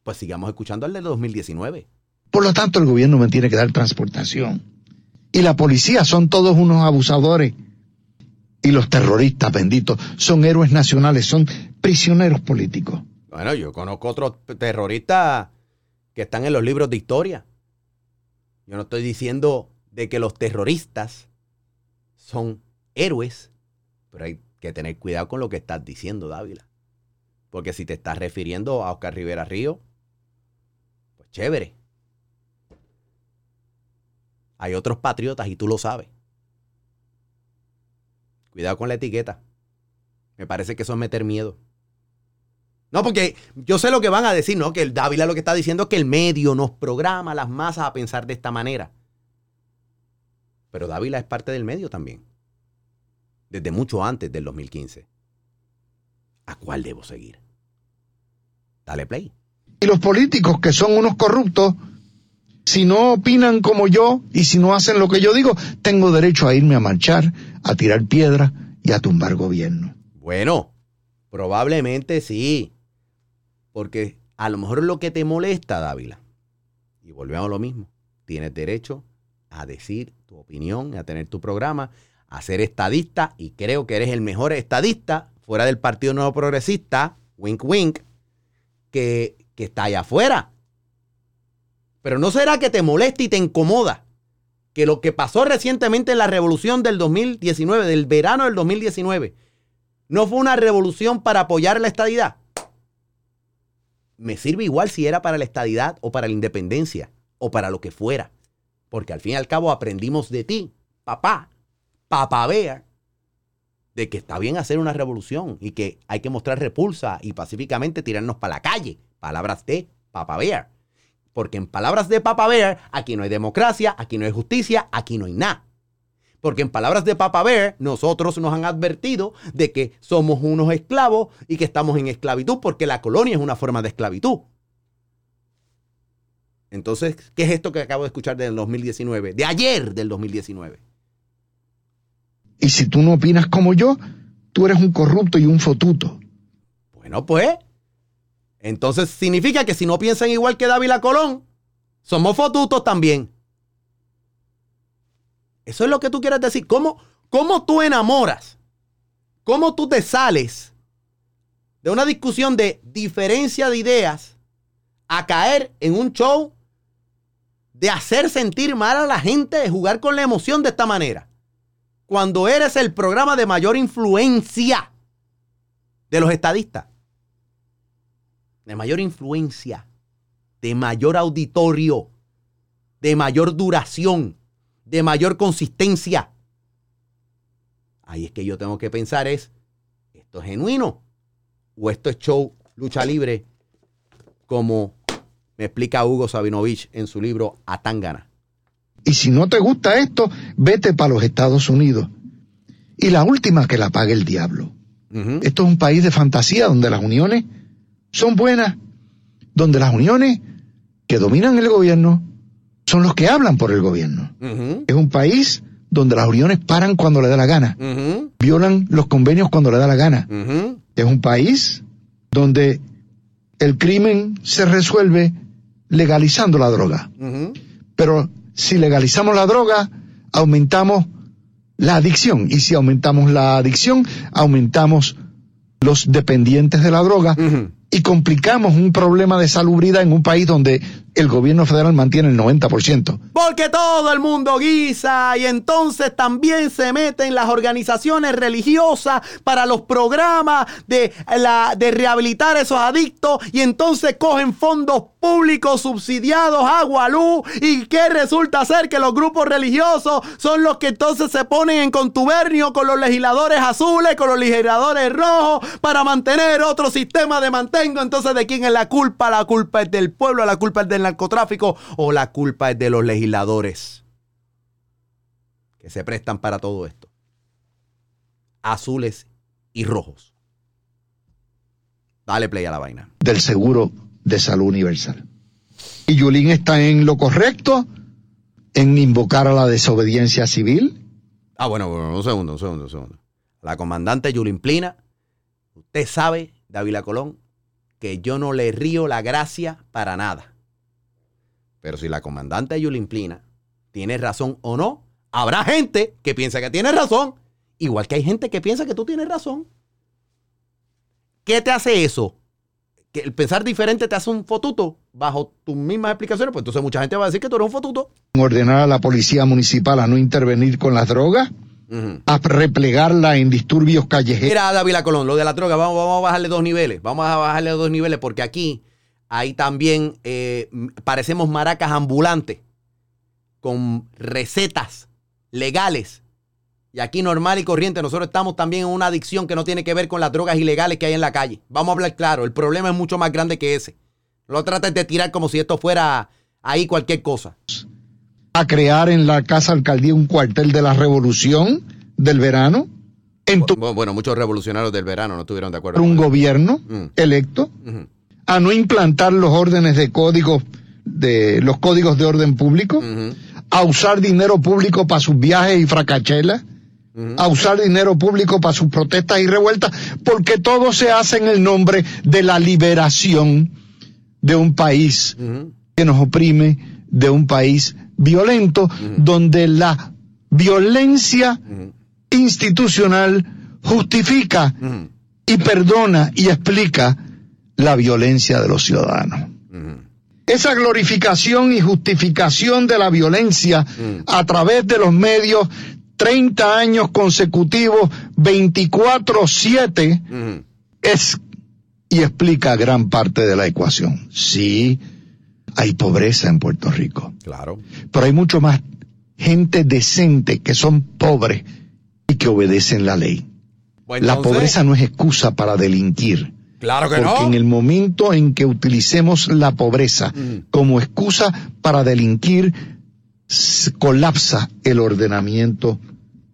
Pues sigamos escuchando al del 2019. Por lo tanto, el gobierno me tiene que dar transportación. Y la policía son todos unos abusadores. Y los terroristas, benditos, son héroes nacionales, son prisioneros políticos. Bueno, yo conozco otros terroristas que están en los libros de historia. Yo no estoy diciendo de que los terroristas son héroes, pero hay que tener cuidado con lo que estás diciendo, Dávila. Porque si te estás refiriendo a Oscar Rivera Río, pues chévere. Hay otros patriotas y tú lo sabes. Cuidado con la etiqueta. Me parece que eso es meter miedo. No, porque yo sé lo que van a decir, ¿no? Que el Dávila lo que está diciendo es que el medio nos programa a las masas a pensar de esta manera. Pero Dávila es parte del medio también. Desde mucho antes del 2015. ¿A cuál debo seguir? Dale play. Y los políticos que son unos corruptos, si no opinan como yo y si no hacen lo que yo digo, tengo derecho a irme a marchar, a tirar piedras y a tumbar gobierno. Bueno, probablemente sí. Porque a lo mejor lo que te molesta, Dávila, y volvemos a lo mismo, tienes derecho a decir tu opinión, a tener tu programa, a ser estadista, y creo que eres el mejor estadista fuera del Partido Nuevo Progresista, wink wink, que, que está allá afuera. Pero no será que te molesta y te incomoda que lo que pasó recientemente en la revolución del 2019, del verano del 2019, no fue una revolución para apoyar la estadidad. Me sirve igual si era para la estadidad o para la independencia o para lo que fuera. Porque al fin y al cabo aprendimos de ti, papá, papá vea, de que está bien hacer una revolución y que hay que mostrar repulsa y pacíficamente tirarnos para la calle. Palabras de papá vea. Porque en palabras de Papa Bear, aquí no hay democracia, aquí no hay justicia, aquí no hay nada. Porque en palabras de Papa Bear, nosotros nos han advertido de que somos unos esclavos y que estamos en esclavitud porque la colonia es una forma de esclavitud. Entonces, ¿qué es esto que acabo de escuchar del 2019? De ayer del 2019. Y si tú no opinas como yo, tú eres un corrupto y un fotuto. Bueno, pues, entonces significa que si no piensan igual que Dávila Colón, somos fotutos también. Eso es lo que tú quieres decir. ¿Cómo, cómo tú enamoras? ¿Cómo tú te sales de una discusión de diferencia de ideas a caer en un show de hacer sentir mal a la gente, de jugar con la emoción de esta manera? Cuando eres el programa de mayor influencia de los estadistas de mayor influencia, de mayor auditorio, de mayor duración, de mayor consistencia. Ahí es que yo tengo que pensar es, ¿esto es genuino? ¿O esto es show, lucha libre, como me explica Hugo Sabinovich en su libro Atangana? Y si no te gusta esto, vete para los Estados Unidos. Y la última que la pague el diablo. Esto es un país de fantasía donde las uniones son buenas, donde las uniones que dominan el gobierno son los que hablan por el gobierno. Es un país donde las uniones paran cuando le da la gana, violan los convenios cuando le da la gana. Es un país donde el crimen se resuelve legalizando la droga. Pero si legalizamos la droga, aumentamos la adicción. Y si aumentamos la adicción, aumentamos los dependientes de la droga y complicamos un problema de salubridad en un país donde el gobierno federal mantiene el 90%. Porque todo el mundo guisa y entonces también se meten las organizaciones religiosas para los programas de, la, de rehabilitar esos adictos y entonces cogen fondos públicos subsidiados, agua, luz y que resulta ser que los grupos religiosos son los que entonces se ponen en contubernio con los legisladores azules, con los legisladores rojos para mantener otro sistema de mantengo. Entonces, ¿de quién es la culpa? La culpa es del pueblo, la culpa es del narcotráfico o la culpa es de los legisladores que se prestan para todo esto. Azules y rojos. Dale play a la vaina. Del seguro de salud universal. Y Yulín está en lo correcto en invocar a la desobediencia civil. Ah, bueno, bueno, un segundo, un segundo, un segundo. La comandante Yulín Plina, usted sabe, Dávila Colón, que yo no le río la gracia para nada. Pero si la comandante Yulín Plina tiene razón o no, habrá gente que piensa que tiene razón, igual que hay gente que piensa que tú tienes razón. ¿Qué te hace eso? Que el pensar diferente te hace un fotuto bajo tus mismas explicaciones, pues entonces mucha gente va a decir que tú eres un fotuto. Ordenar a la policía municipal a no intervenir con las drogas, a replegarla en disturbios callejeros. Mira, David Colón, lo de la droga, vamos, vamos a bajarle dos niveles. Vamos a bajarle dos niveles porque aquí Ahí también eh, parecemos maracas ambulantes con recetas legales. Y aquí normal y corriente, nosotros estamos también en una adicción que no tiene que ver con las drogas ilegales que hay en la calle. Vamos a hablar claro, el problema es mucho más grande que ese. No lo trates de tirar como si esto fuera ahí cualquier cosa. A crear en la Casa Alcaldía un cuartel de la revolución del verano. En bueno, muchos revolucionarios del verano no estuvieron de acuerdo. Un gobierno mm. electo a no implantar los órdenes de código, de los códigos de orden público, a usar dinero público para sus viajes y fracachelas, a usar dinero público para sus protestas y revueltas, porque todo se hace en el nombre de la liberación de un país que nos oprime, de un país violento, donde la violencia institucional justifica y perdona y explica la violencia de los ciudadanos. Esa glorificación y justificación de la violencia a través de los medios, 30 años consecutivos, 24-7, es y explica gran parte de la ecuación. Sí, hay pobreza en Puerto Rico. Claro. Pero hay mucho más gente decente que son pobres y que obedecen la ley. la pobreza no es excusa para delinquir Claro que Porque no. en el momento en que utilicemos la pobreza como excusa para delinquir, colapsa el ordenamiento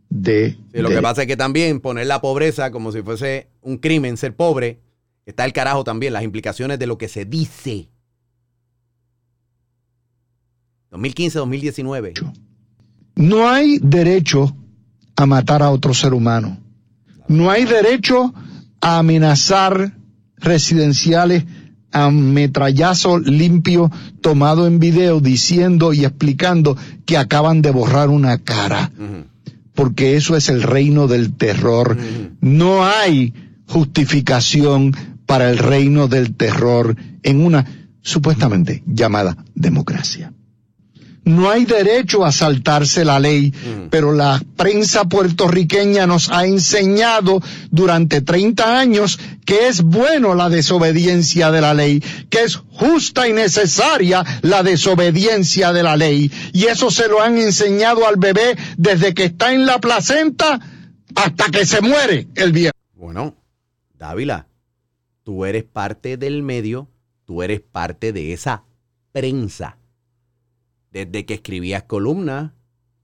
de... Sí, lo de- que pasa es que también poner la pobreza como si fuese un crimen, ser pobre, está el carajo también, las implicaciones de lo que se dice. 2015-2019. No hay derecho a matar a otro ser humano. No hay derecho a amenazar residenciales a metrallazo limpio tomado en video diciendo y explicando que acaban de borrar una cara. Porque eso es el reino del terror. No hay justificación para el reino del terror en una supuestamente llamada democracia. No hay derecho a saltarse la ley, pero la prensa puertorriqueña nos ha enseñado durante 30 años que es bueno la desobediencia de la ley, que es justa y necesaria la desobediencia de la ley. Y eso se lo han enseñado al bebé desde que está en la placenta hasta que se muere el viejo. Bueno, Dávila, tú eres parte del medio, tú eres parte de esa prensa. Desde que escribías columnas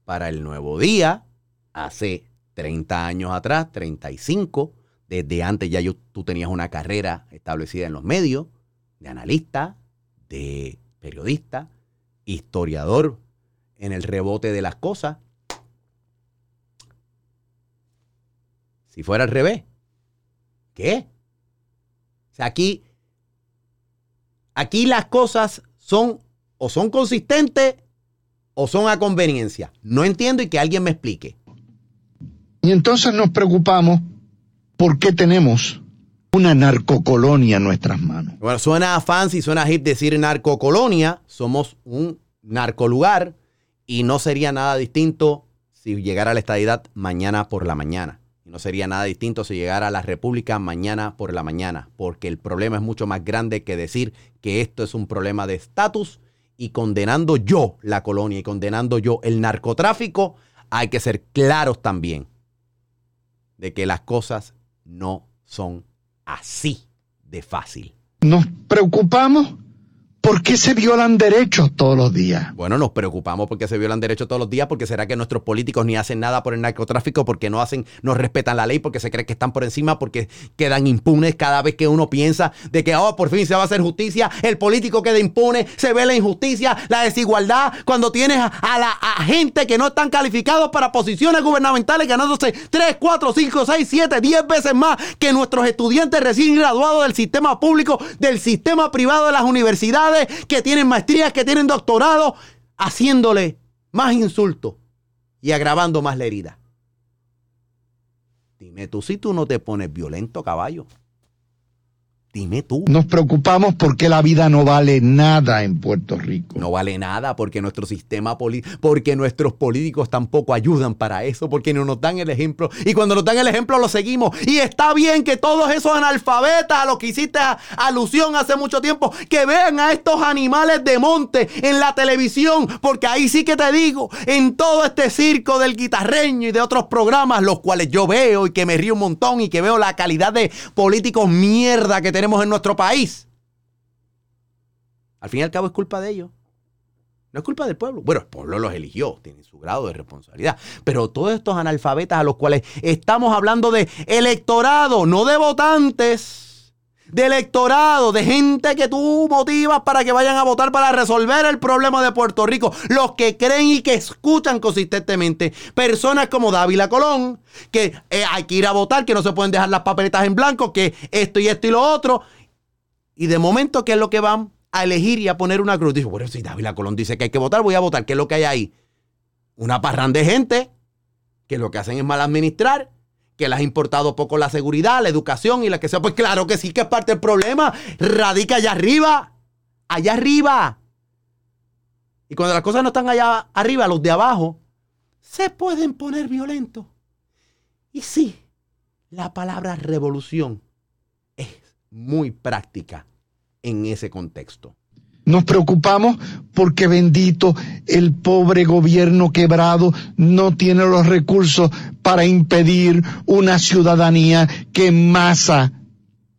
para el Nuevo Día, hace 30 años atrás, 35, desde antes ya tú tenías una carrera establecida en los medios, de analista, de periodista, historiador en el rebote de las cosas. Si fuera al revés, ¿qué? O sea, aquí, aquí las cosas son o son consistentes o son a conveniencia. No entiendo y que alguien me explique. Y entonces nos preocupamos por qué tenemos una narcocolonia en nuestras manos. Bueno, suena fancy, suena hip decir narcocolonia. Somos un narcolugar y no sería nada distinto si llegara la estadidad mañana por la mañana. Y no sería nada distinto si llegara la república mañana por la mañana, porque el problema es mucho más grande que decir que esto es un problema de estatus y condenando yo la colonia y condenando yo el narcotráfico, hay que ser claros también de que las cosas no son así de fácil. Nos preocupamos ¿Por qué se violan derechos todos los días? Bueno, nos preocupamos porque se violan derechos todos los días, porque será que nuestros políticos ni hacen nada por el narcotráfico, porque no hacen, no respetan la ley, porque se cree que están por encima, porque quedan impunes cada vez que uno piensa de que oh, por fin se va a hacer justicia, el político queda impune, se ve la injusticia, la desigualdad, cuando tienes a, la a gente que no están calificados para posiciones gubernamentales ganándose 3, 4, 5, 6, 7, 10 veces más que nuestros estudiantes recién graduados del sistema público, del sistema privado de las universidades, que tienen maestrías, que tienen doctorado, haciéndole más insultos y agravando más la herida. Dime tú si tú no te pones violento, caballo. Dime tú. Nos preocupamos porque la vida no vale nada en Puerto Rico. No vale nada porque nuestro sistema político, porque nuestros políticos tampoco ayudan para eso, porque no nos dan el ejemplo. Y cuando nos dan el ejemplo lo seguimos. Y está bien que todos esos analfabetas a los que hiciste alusión hace mucho tiempo, que vean a estos animales de monte en la televisión, porque ahí sí que te digo, en todo este circo del guitarreño y de otros programas, los cuales yo veo y que me río un montón y que veo la calidad de políticos mierda que tenemos en nuestro país. Al fin y al cabo es culpa de ellos. No es culpa del pueblo. Bueno, el pueblo los eligió, tienen su grado de responsabilidad. Pero todos estos analfabetas a los cuales estamos hablando de electorado, no de votantes, de electorado, de gente que tú motivas para que vayan a votar para resolver el problema de Puerto Rico. Los que creen y que escuchan consistentemente. Personas como Dávila Colón, que eh, hay que ir a votar, que no se pueden dejar las papeletas en blanco, que esto y esto y lo otro. Y de momento, ¿qué es lo que van a elegir y a poner una cruz? Dijo, bueno, si Dávila Colón dice que hay que votar, voy a votar. ¿Qué es lo que hay ahí? Una parrán de gente que lo que hacen es mal administrar, que les ha importado poco la seguridad, la educación y la que sea. Pues claro que sí, que es parte del problema. Radica allá arriba. Allá arriba. Y cuando las cosas no están allá arriba, los de abajo se pueden poner violentos. Y sí, la palabra revolución es muy práctica en ese contexto. Nos preocupamos porque bendito el pobre gobierno quebrado no tiene los recursos para impedir una ciudadanía que en masa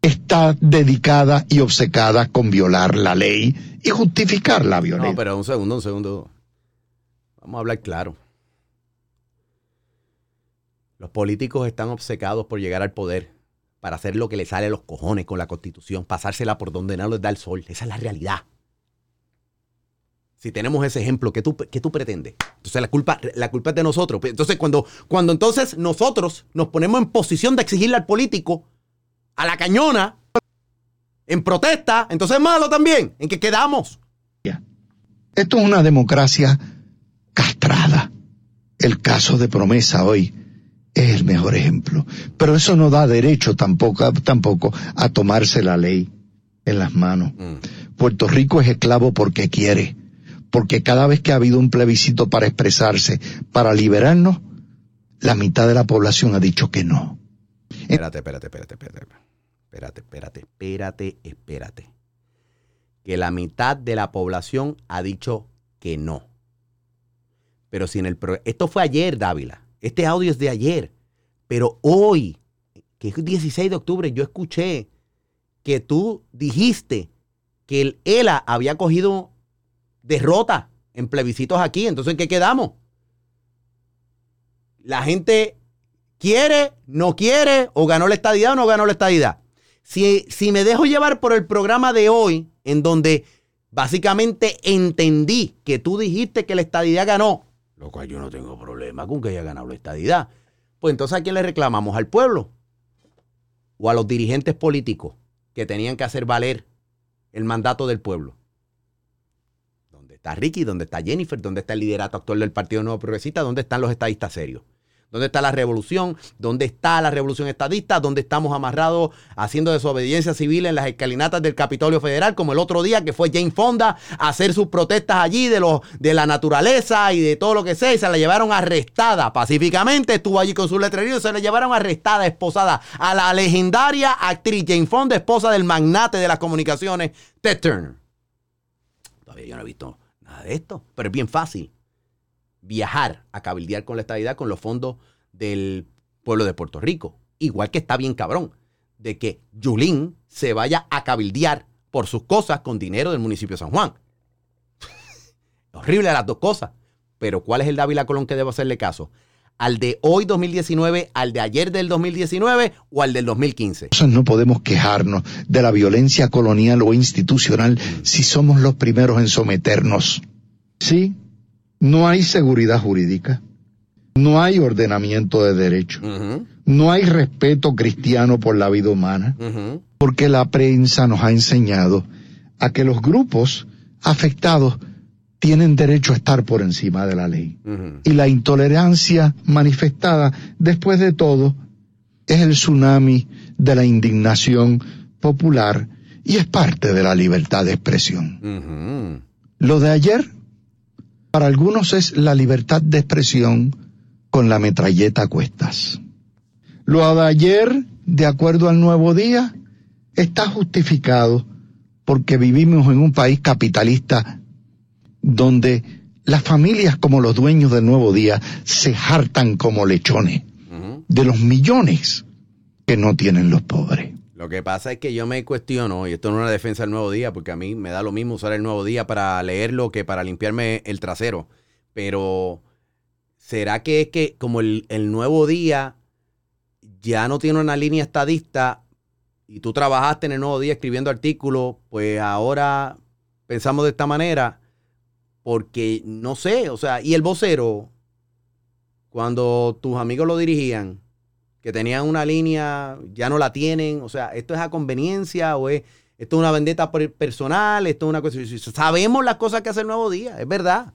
está dedicada y obcecada con violar la ley y justificar la violencia. No, pero un segundo, un segundo. Vamos a hablar claro. Los políticos están obcecados por llegar al poder, para hacer lo que les sale a los cojones con la constitución, pasársela por donde no les da el sol. Esa es la realidad. Si tenemos ese ejemplo, ¿qué tú, qué tú pretendes? Entonces la culpa, la culpa es de nosotros. Entonces cuando, cuando entonces nosotros nos ponemos en posición de exigirle al político, a la cañona, en protesta, entonces es malo también. ¿En qué quedamos? Esto es una democracia castrada. El caso de promesa hoy es el mejor ejemplo. Pero eso no da derecho tampoco, tampoco a tomarse la ley en las manos. Puerto Rico es esclavo porque quiere. Porque cada vez que ha habido un plebiscito para expresarse, para liberarnos, la mitad de la población ha dicho que no. Espérate, espérate, espérate, espérate. Espérate, espérate, espérate, espérate. Que la mitad de la población ha dicho que no. Pero si en el esto fue ayer, Dávila. Este audio es de ayer. Pero hoy, que es 16 de octubre, yo escuché que tú dijiste que el ELA había cogido derrota en plebiscitos aquí. Entonces, ¿en qué quedamos? La gente quiere, no quiere, o ganó la estadidad o no ganó la estadidad. Si, si me dejo llevar por el programa de hoy, en donde básicamente entendí que tú dijiste que la estadidad ganó, lo cual yo no tengo problema con que haya ganado la estadidad, pues entonces ¿a quién le reclamamos? ¿Al pueblo? ¿O a los dirigentes políticos que tenían que hacer valer el mandato del pueblo? ¿Dónde está Ricky? ¿Dónde está Jennifer? ¿Dónde está el liderato actual del Partido Nuevo Progresista? ¿Dónde están los estadistas serios? ¿Dónde está la revolución? ¿Dónde está la revolución estadista? ¿Dónde estamos amarrados haciendo desobediencia civil en las escalinatas del Capitolio Federal? Como el otro día que fue Jane Fonda a hacer sus protestas allí de, los, de la naturaleza y de todo lo que sea y se la llevaron arrestada pacíficamente. Estuvo allí con su letrerío se la llevaron arrestada, esposada a la legendaria actriz Jane Fonda, esposa del magnate de las comunicaciones, Ted Turner. Todavía yo no he visto de esto, pero es bien fácil viajar a cabildear con la estadidad con los fondos del pueblo de Puerto Rico. Igual que está bien cabrón de que Yulín se vaya a cabildear por sus cosas con dinero del municipio de San Juan. *laughs* Horrible las dos cosas. Pero ¿cuál es el Dávila Colón que debo hacerle caso? ¿Al de hoy 2019, al de ayer del 2019 o al del 2015? Entonces no podemos quejarnos de la violencia colonial o institucional si somos los primeros en someternos. Sí, no hay seguridad jurídica, no hay ordenamiento de derecho, no hay respeto cristiano por la vida humana, porque la prensa nos ha enseñado a que los grupos afectados tienen derecho a estar por encima de la ley. Y la intolerancia manifestada, después de todo, es el tsunami de la indignación popular y es parte de la libertad de expresión. Lo de ayer, para algunos es la libertad de expresión con la metralleta a cuestas. Lo de ayer, de acuerdo al nuevo día, está justificado porque vivimos en un país capitalista donde las familias como los dueños del nuevo día se hartan como lechones de los millones que no tienen los pobres. Lo que pasa es que yo me cuestiono, y esto no es una defensa del nuevo día, porque a mí me da lo mismo usar el nuevo día para leerlo que para limpiarme el trasero. Pero, ¿será que es que como el, el nuevo día ya no tiene una línea estadista y tú trabajaste en el nuevo día escribiendo artículos, pues ahora pensamos de esta manera? Porque no sé, o sea, y el vocero, cuando tus amigos lo dirigían, que tenían una línea, ya no la tienen. O sea, ¿esto es a conveniencia o es esto es una vendetta per- personal? Esto es una cosa. Sabemos las cosas que hace el nuevo día, es verdad.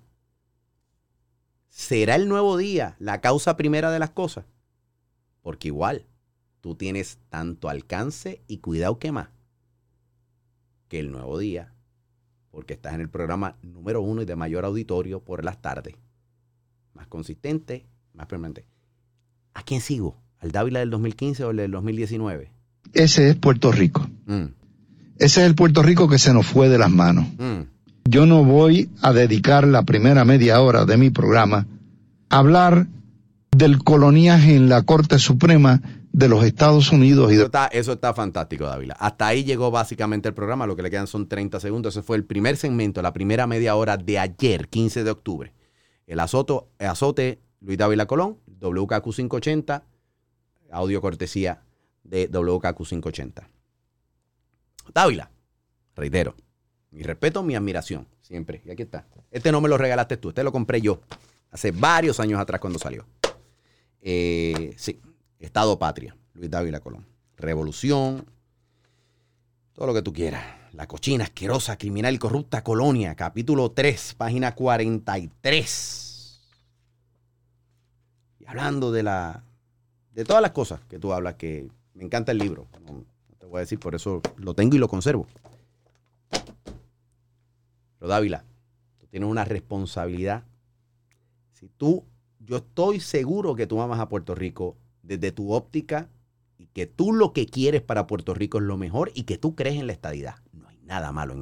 ¿Será el nuevo día la causa primera de las cosas? Porque igual, tú tienes tanto alcance y cuidado que más que el nuevo día, porque estás en el programa número uno y de mayor auditorio por las tardes. Más consistente, más permanente. ¿A quién sigo? ¿Al Dávila del 2015 o el del 2019? Ese es Puerto Rico. Mm, Ese es el Puerto Rico que se nos fue de las manos. mm. Yo no voy a dedicar la primera media hora de mi programa a hablar del coloniaje en la Corte Suprema de los Estados Unidos. Y Eso de... está, eso está fantástico, Dávila. Hasta ahí llegó básicamente el programa. Lo que le quedan son 30 segundos. Ese fue el primer segmento, la primera media hora de ayer, 15 de octubre. El azoto, azote Luis Dávila Colón, WKQ 580, audio cortesía de WKQ 580. Dávila, reitero, mi respeto, mi admiración, siempre. Y aquí está. Este no me lo regalaste tú, este lo compré yo hace varios años atrás cuando salió. Eh, sí, Estado Patria, Luis Dávila Colón. Revolución, todo lo que tú quieras. La cochina, asquerosa, criminal y corrupta colonia, capítulo 3, página 43. Y hablando de la de todas las cosas que tú hablas, que me encanta el libro. No, no te voy a decir, por eso lo tengo y lo conservo. Pero Dávila, tú tienes una responsabilidad. Si tú, yo estoy seguro que tú amas a Puerto Rico desde tu óptica y que tú lo que quieres para Puerto Rico es lo mejor y que tú crees en la estadidad. No hay nada malo en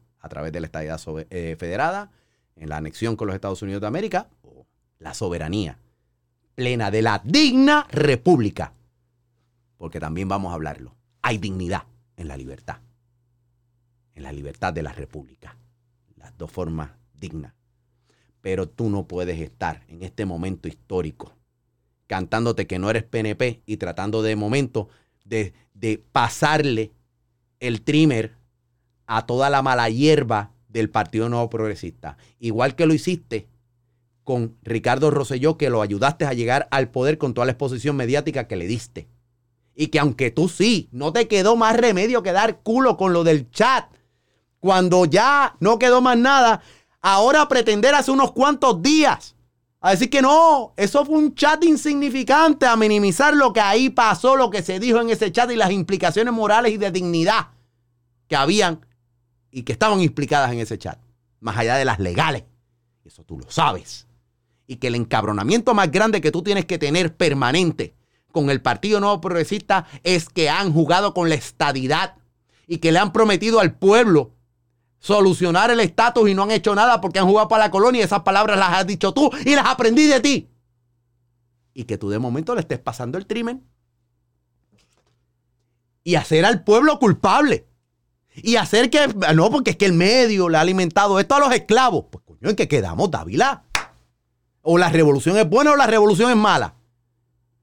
a través de la estadidad eh, federada, en la anexión con los Estados Unidos de América, o la soberanía plena de la digna república. Porque también vamos a hablarlo. Hay dignidad en la libertad. En la libertad de la república. Las dos formas dignas. Pero tú no puedes estar en este momento histórico cantándote que no eres PNP y tratando de momento de, de pasarle el trimmer a toda la mala hierba del Partido Nuevo Progresista. Igual que lo hiciste con Ricardo Rosselló, que lo ayudaste a llegar al poder con toda la exposición mediática que le diste. Y que aunque tú sí, no te quedó más remedio que dar culo con lo del chat. Cuando ya no quedó más nada, ahora pretender hace unos cuantos días a decir que no, eso fue un chat insignificante, a minimizar lo que ahí pasó, lo que se dijo en ese chat y las implicaciones morales y de dignidad que habían y que estaban implicadas en ese chat, más allá de las legales. Eso tú lo sabes. Y que el encabronamiento más grande que tú tienes que tener permanente con el Partido Nuevo Progresista es que han jugado con la estadidad y que le han prometido al pueblo solucionar el estatus y no han hecho nada porque han jugado para la colonia esas palabras las has dicho tú y las aprendí de ti. Y que tú de momento le estés pasando el trimen y hacer al pueblo culpable. Y hacer que, no, porque es que el medio le ha alimentado esto a los esclavos. Pues coño, ¿en qué quedamos, Dávila? O la revolución es buena o la revolución es mala.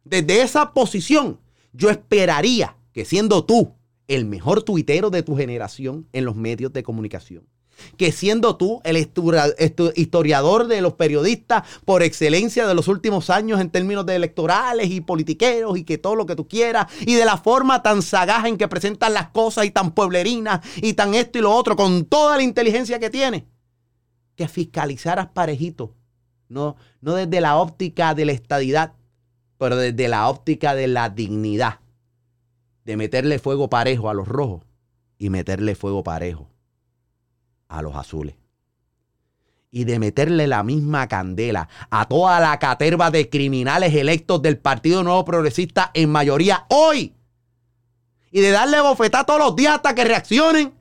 Desde esa posición, yo esperaría que siendo tú el mejor tuitero de tu generación en los medios de comunicación, que siendo tú el historiador de los periodistas por excelencia de los últimos años en términos de electorales y politiqueros y que todo lo que tú quieras, y de la forma tan sagaz en que presentan las cosas y tan pueblerinas y tan esto y lo otro, con toda la inteligencia que tiene, que fiscalizaras parejito, no, no desde la óptica de la estadidad, pero desde la óptica de la dignidad, de meterle fuego parejo a los rojos y meterle fuego parejo a los azules. Y de meterle la misma candela a toda la caterva de criminales electos del Partido Nuevo Progresista en mayoría hoy. Y de darle bofetá todos los días hasta que reaccionen.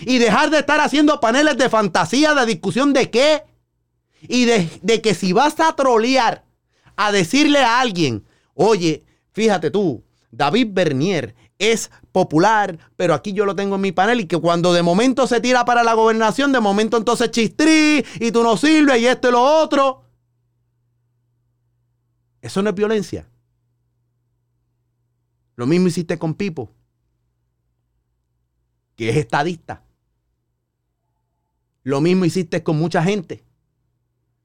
Y dejar de estar haciendo paneles de fantasía, de discusión de qué. Y de, de que si vas a trolear, a decirle a alguien, oye, fíjate tú, David Bernier es popular, pero aquí yo lo tengo en mi panel y que cuando de momento se tira para la gobernación, de momento entonces chistrí y tú no sirves y esto y lo otro. Eso no es violencia. Lo mismo hiciste con Pipo, que es estadista. Lo mismo hiciste con mucha gente.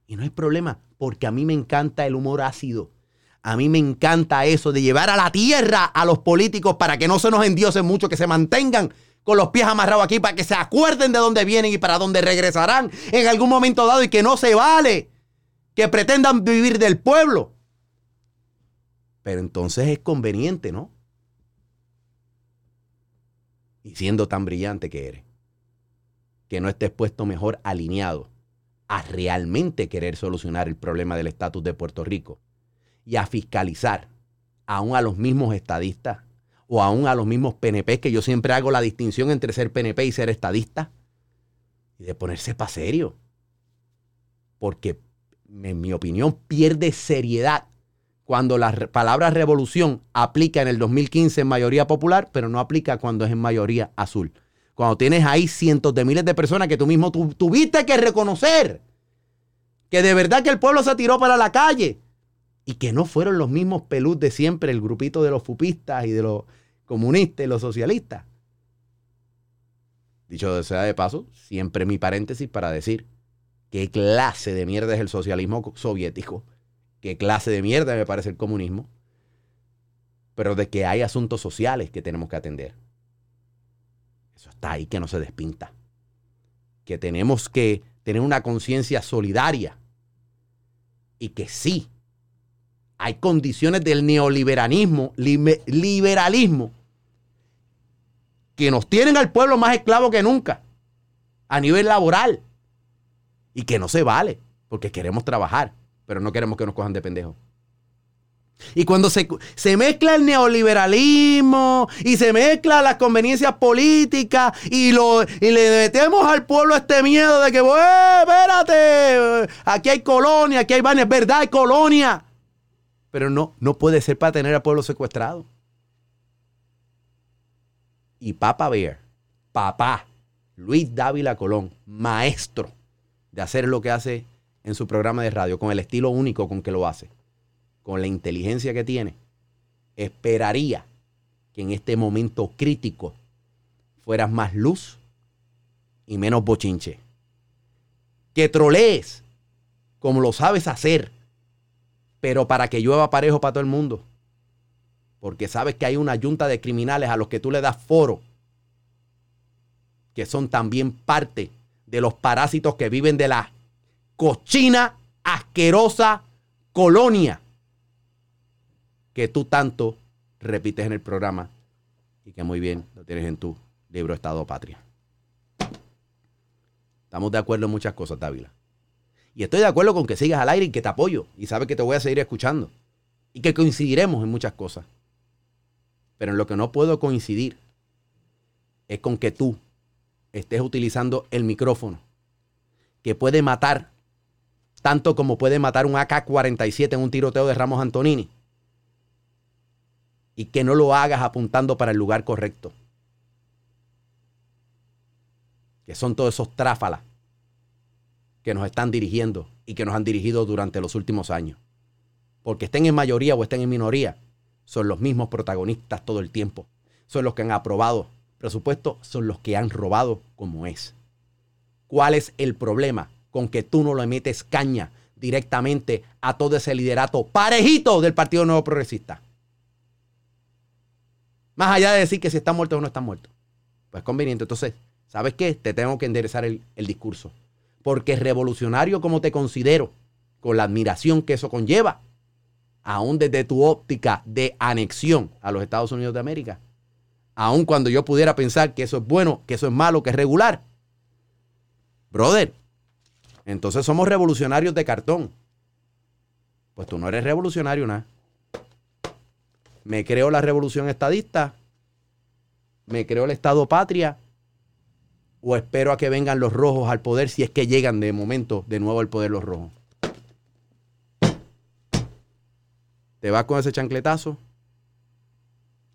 Y no hay problema, porque a mí me encanta el humor ácido. A mí me encanta eso de llevar a la tierra a los políticos para que no se nos endiosen mucho, que se mantengan con los pies amarrados aquí, para que se acuerden de dónde vienen y para dónde regresarán en algún momento dado y que no se vale que pretendan vivir del pueblo. Pero entonces es conveniente, ¿no? Y siendo tan brillante que eres, que no estés puesto mejor alineado a realmente querer solucionar el problema del estatus de Puerto Rico y a fiscalizar aún a los mismos estadistas o aún a los mismos PNP, que yo siempre hago la distinción entre ser PNP y ser estadista, y de ponerse para serio. Porque, en mi opinión, pierde seriedad cuando la palabra revolución aplica en el 2015 en mayoría popular, pero no aplica cuando es en mayoría azul. Cuando tienes ahí cientos de miles de personas que tú mismo tuviste que reconocer que de verdad que el pueblo se tiró para la calle y que no fueron los mismos pelús de siempre, el grupito de los fupistas y de los comunistas y los socialistas. Dicho sea de paso, siempre mi paréntesis para decir qué clase de mierda es el socialismo soviético qué clase de mierda me parece el comunismo, pero de que hay asuntos sociales que tenemos que atender. Eso está ahí que no se despinta. Que tenemos que tener una conciencia solidaria y que sí, hay condiciones del neoliberalismo, liberalismo, que nos tienen al pueblo más esclavo que nunca a nivel laboral y que no se vale porque queremos trabajar pero no queremos que nos cojan de pendejos. Y cuando se, mezcla el neoliberalismo y se mezcla las conveniencias políticas y, lo, y le metemos al pueblo este miedo de que, espérate, aquí hay colonia, aquí hay es verdad, hay colonia. Pero no, no puede ser para tener al pueblo secuestrado. Y Papa Bear, papá, Luis Dávila Colón, maestro de hacer lo que hace en su programa de radio, con el estilo único con que lo hace, con la inteligencia que tiene, esperaría que en este momento crítico fueras más luz y menos bochinche. Que trolees como lo sabes hacer, pero para que llueva parejo para todo el mundo. Porque sabes que hay una yunta de criminales a los que tú le das foro, que son también parte de los parásitos que viven de la cochina, asquerosa colonia que tú tanto repites en el programa y que muy bien lo tienes en tu libro Estado Patria. Estamos de acuerdo en muchas cosas, Dávila. Y estoy de acuerdo con que sigas al aire y que te apoyo. Y sabes que te voy a seguir escuchando. Y que coincidiremos en muchas cosas. Pero en lo que no puedo coincidir es con que tú estés utilizando el micrófono que puede matar tanto como puede matar un AK-47 en un tiroteo de Ramos Antonini. Y que no lo hagas apuntando para el lugar correcto. Que son todos esos tráfalas que nos están dirigiendo y que nos han dirigido durante los últimos años. Porque estén en mayoría o estén en minoría, son los mismos protagonistas todo el tiempo. Son los que han aprobado presupuesto, son los que han robado como es. ¿Cuál es el problema? con que tú no le metes caña directamente a todo ese liderato parejito del Partido Nuevo Progresista. Más allá de decir que si está muerto o no está muerto. Pues conveniente. Entonces, ¿sabes qué? Te tengo que enderezar el discurso. Porque revolucionario como te considero, con la admiración que eso conlleva, aún desde tu óptica de anexión a los Estados Unidos de América, aun cuando yo pudiera pensar que eso es bueno, que eso es malo, que es regular, brother, entonces somos revolucionarios de cartón. Pues tú no eres revolucionario nada. Me creo la revolución estadista. Me creo el Estado patria. O espero a que vengan los rojos al poder si es que llegan de momento de nuevo al poder los rojos. Te vas con ese chancletazo.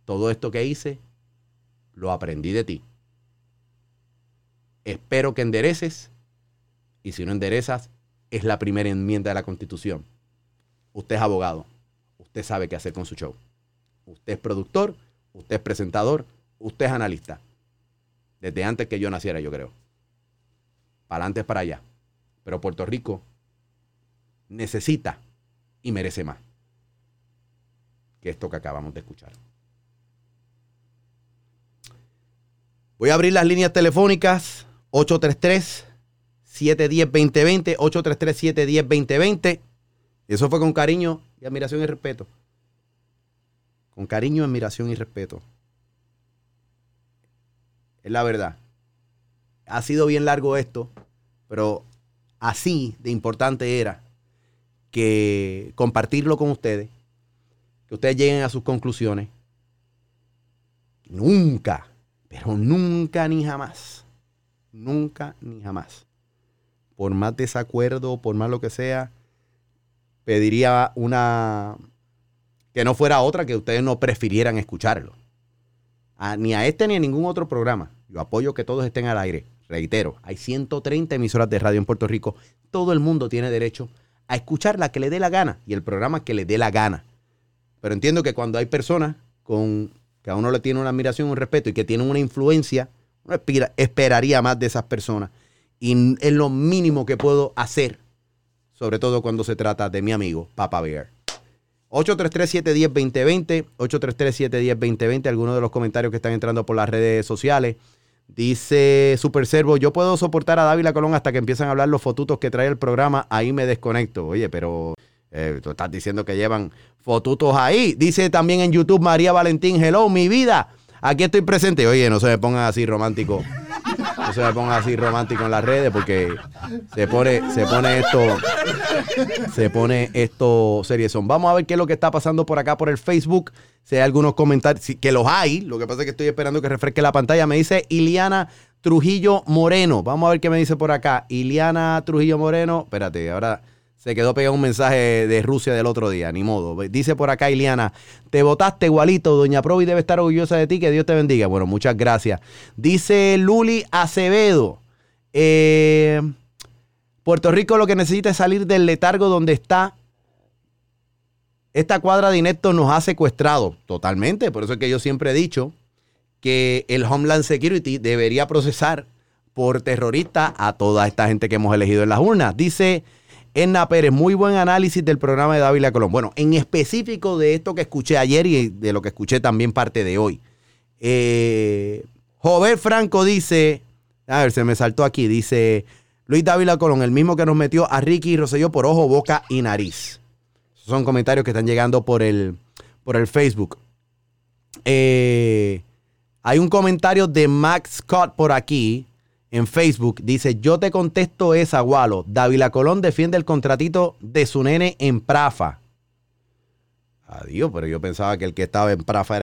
Todo esto que hice, lo aprendí de ti. Espero que endereces y si no enderezas, es la primera enmienda de la Constitución. Usted es abogado. Usted sabe qué hacer con su show. Usted es productor, usted es presentador, usted es analista. Desde antes que yo naciera, yo creo. Para adelante para allá. Pero Puerto Rico necesita y merece más que esto que acabamos de escuchar. Voy a abrir las líneas telefónicas 833 710-2020, 833-710-2020. Y eso fue con cariño y admiración y respeto. Con cariño, admiración y respeto. Es la verdad. Ha sido bien largo esto, pero así de importante era que compartirlo con ustedes, que ustedes lleguen a sus conclusiones. Nunca, pero nunca ni jamás, nunca ni jamás, por más desacuerdo, por más lo que sea, pediría una que no fuera otra que ustedes no prefirieran escucharlo. Ni a este ni a ningún otro programa. Yo apoyo que todos estén al aire. Reitero, hay 130 emisoras de radio en Puerto Rico. Todo el mundo tiene derecho a escuchar la que le dé la gana y el programa que le dé la gana. Pero entiendo que cuando hay personas con que a uno le tiene una admiración, un respeto y que tienen una influencia, uno espera- esperaría más de esas personas. Y es lo mínimo que puedo hacer, sobre todo cuando se trata de mi amigo Papa Bear. 833-710-2020, 833-710-2020, algunos de los comentarios que están entrando por las redes sociales. Dice Super Servo, yo puedo soportar a Dávila Colón hasta que empiezan a hablar los fotutos que trae el programa, ahí me desconecto. Oye, pero eh, tú estás diciendo que llevan fotutos ahí. Dice también en YouTube María Valentín, hello, mi vida, aquí estoy presente. Oye, no se me pongan así romántico. No se me pongan así romántico en las redes porque se pone, se pone esto, se pone esto seriezón. Vamos a ver qué es lo que está pasando por acá por el Facebook. Si hay algunos comentarios, que los hay. Lo que pasa es que estoy esperando que refresque la pantalla. Me dice Iliana Trujillo Moreno. Vamos a ver qué me dice por acá. Iliana Trujillo Moreno. Espérate, ahora se quedó pegado un mensaje de Rusia del otro día. Ni modo. Dice por acá Iliana, te votaste igualito. Doña Provi debe estar orgullosa de ti. Que Dios te bendiga. Bueno, muchas gracias. Dice Luli Acevedo. Eh, Puerto Rico lo que necesita es salir del letargo donde está. Esta cuadra de ineptos nos ha secuestrado totalmente. Por eso es que yo siempre he dicho que el Homeland Security debería procesar por terrorista a toda esta gente que hemos elegido en las urnas. Dice Enna Pérez, muy buen análisis del programa de Dávila Colón. Bueno, en específico de esto que escuché ayer y de lo que escuché también parte de hoy. Eh, Jover Franco dice, a ver, se me saltó aquí, dice Luis Dávila Colón, el mismo que nos metió a Ricky Rosselló por ojo, boca y nariz. Esos son comentarios que están llegando por el, por el Facebook. Eh, hay un comentario de Max Scott por aquí en Facebook. Dice, yo te contesto esa, Gualo. Dávila Colón defiende el contratito de su nene en Prafa. Adiós, pero yo pensaba que el que estaba en Prafa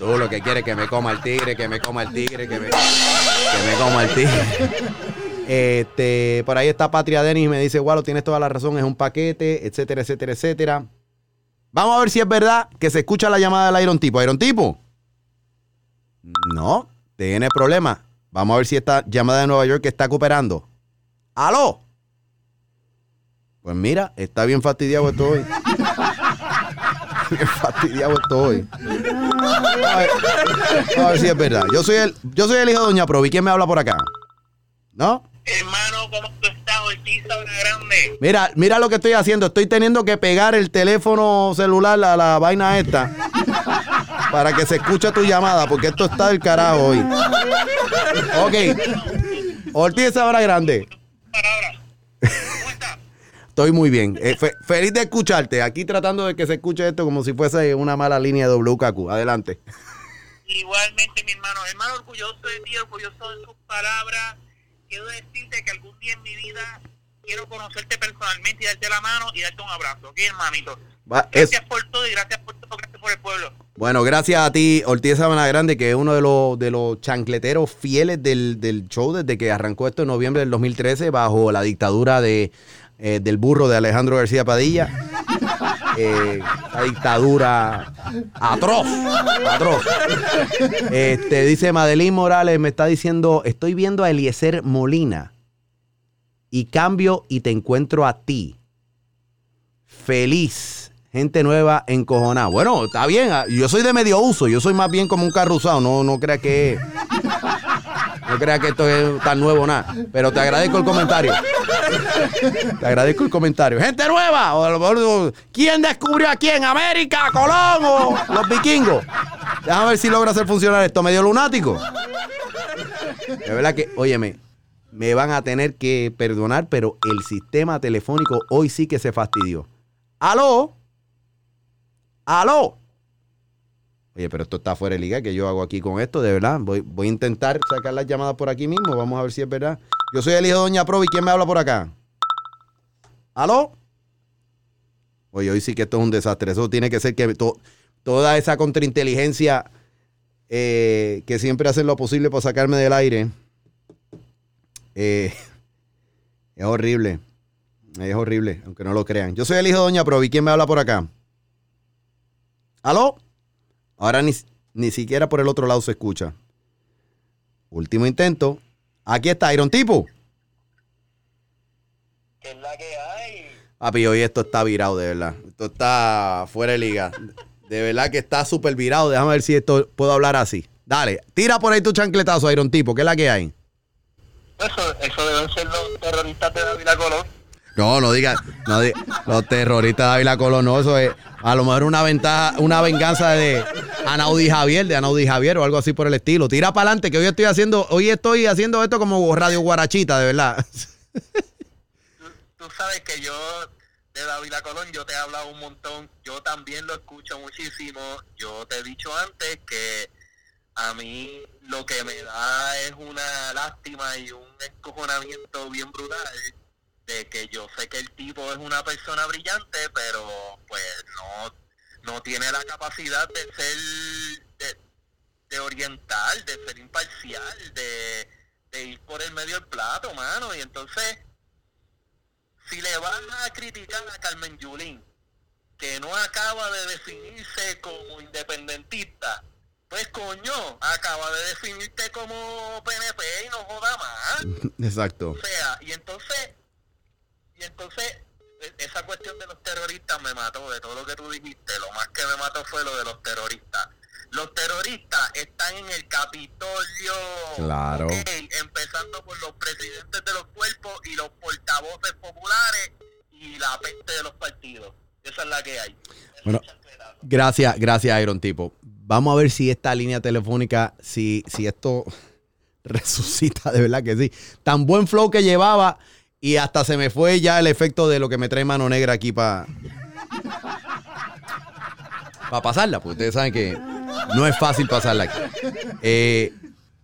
Tú lo que quieres que me coma el tigre, que me coma el tigre, que me, que me coma el tigre. Este, por ahí está Patria Denis y me dice, Gualo, tienes toda la razón, es un paquete, etcétera, etcétera, etcétera. Vamos a ver si es verdad que se escucha la llamada del Iron Tipo. ¿Iron Tipo? No, tiene problema. Vamos a ver si esta llamada de Nueva York está cooperando. ¡Aló! Pues mira, está bien fastidiado esto hoy. Bien *laughs* fastidiado estoy. A ver, a ver si es verdad. Yo soy el, yo soy el hijo de Doña Provi. ¿Quién me habla por acá? ¿No? Hermano, ¿cómo tú estás? Ortiz grande. Mira, mira lo que estoy haciendo. Estoy teniendo que pegar el teléfono celular a la vaina esta para que se escuche tu llamada, porque esto está del carajo hoy. Ok. Ortiz Sabra Grande. Estoy muy bien. Eh, fe- feliz de escucharte. Aquí tratando de que se escuche esto como si fuese una mala línea de WKQ. Adelante. Igualmente, mi hermano. Hermano, orgulloso de ti, orgulloso de tus palabras. Quiero decirte que algún día en mi vida quiero conocerte personalmente y darte la mano y darte un abrazo. ¿Ok, hermanito? Va, es- Gracias por todo y gracias por todo, gracias por el pueblo. Bueno, gracias a ti, Ortiz Sabana Grande, que es uno de los, de los chancleteros fieles del, del show desde que arrancó esto en noviembre del 2013 bajo la dictadura de, eh, del burro de Alejandro García Padilla. Eh, la dictadura atroz, atroz. Este, dice Madeline Morales, me está diciendo, estoy viendo a Eliezer Molina. y cambio y te encuentro a ti. Feliz. Gente nueva encojonada. Bueno, está bien. ah, Yo soy de medio uso. Yo soy más bien como un carro usado. No, no crea que. No crea que esto es tan nuevo nada. Pero te agradezco el comentario. Te agradezco el comentario. Gente nueva. ¿Quién descubrió a quién? ¿América? ¿Colón o los vikingos? Déjame ver si logra hacer funcionar esto. Medio lunático. De verdad que, óyeme, me van a tener que perdonar, pero el sistema telefónico hoy sí que se fastidió. ¿Aló? ¿Aló? Oye, pero esto está fuera de liga. ¿Qué yo hago aquí con esto? De verdad. Voy, voy a intentar sacar las llamadas por aquí mismo. Vamos a ver si es verdad. Yo soy el hijo de Doña Provi. ¿Quién me habla por acá? ¿Aló? Oye, hoy sí que esto es un desastre. Eso tiene que ser que to- toda esa contrainteligencia eh, que siempre hacen lo posible para sacarme del aire. eh, *laughs* es horrible. Es horrible, aunque no lo crean. Yo soy el hijo de Doña Provi. ¿Quién me habla por acá? ¿Aló? Ahora ni, ni siquiera por el otro lado se escucha. Último intento. Aquí está Iron Tipo. ¿Qué es la que hay? Papi, hoy esto está virado, de verdad. Esto está fuera de liga. De verdad que está súper virado. Déjame ver si esto puedo hablar así. Dale, tira por ahí tu chancletazo, Iron Tipo. ¿Qué es la que hay? Eso, eso deben ser los terroristas de David Colón. No, no digas, no diga- los terroristas de Ávila Colón, no, eso es a lo mejor una ventaja, una venganza de Anaudi Javier, de Anaudi Javier o algo así por el estilo. Tira para adelante, que hoy estoy haciendo, hoy estoy haciendo esto como Radio Guarachita, de verdad. Tú sabes que yo de David Colón yo te he hablado un montón, yo también lo escucho muchísimo. Yo te he dicho antes que a mí lo que me da es una lástima y un escojonamiento bien brutal de que yo sé que el tipo es una persona brillante, pero pues no no tiene la capacidad de ser de, de orientar, de ser imparcial, de, de ir por el medio del plato, mano, y entonces si le van a criticar a Carmen Yulín, que no acaba de definirse como independentista, pues coño, acaba de definirte como PNP y no joda más. *laughs* Exacto. O sea, y entonces, y entonces, e- esa cuestión de los terroristas me mató, de todo lo que tú dijiste, lo más que me mató fue lo de los terroristas. Los terroristas están en el Capitolio, Claro. empezando por los presidentes de los cuerpos y los portavoces populares y la peste de los partidos. Esa es la que hay. Bueno, gracias, gracias, Iron Tipo. Vamos a ver si esta línea telefónica, si, si esto *laughs* resucita, de verdad que sí. Tan buen flow que llevaba y hasta se me fue ya el efecto de lo que me trae mano negra aquí para pasarla, porque ustedes saben que no es fácil pasarla aquí. Eh,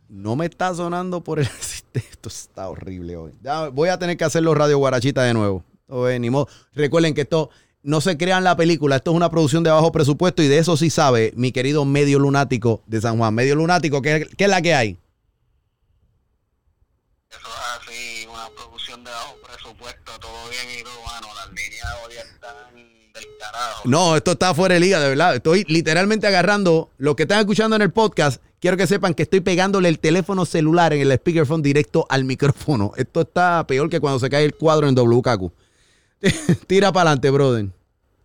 no me está sonando por el. *laughs* Esto está horrible hoy. Voy a tener que hacerlo Radio Guarachita de nuevo. Eh, ni. Recuerden que esto no se crean la película. Esto es una producción de bajo presupuesto y de eso sí sabe mi querido medio lunático de San Juan. Medio lunático, ¿qué, qué es la que hay? Eso es así, una producción de bajo presupuesto, todo bien y todo. Las líneas hoy están del carajo. No, esto está fuera de liga, de verdad. Estoy literalmente agarrando lo que están escuchando en el podcast. Quiero que sepan que estoy pegándole el teléfono celular en el speakerphone directo al micrófono. Esto está peor que cuando se cae el cuadro en WKQ. *laughs* Tira para adelante, brother.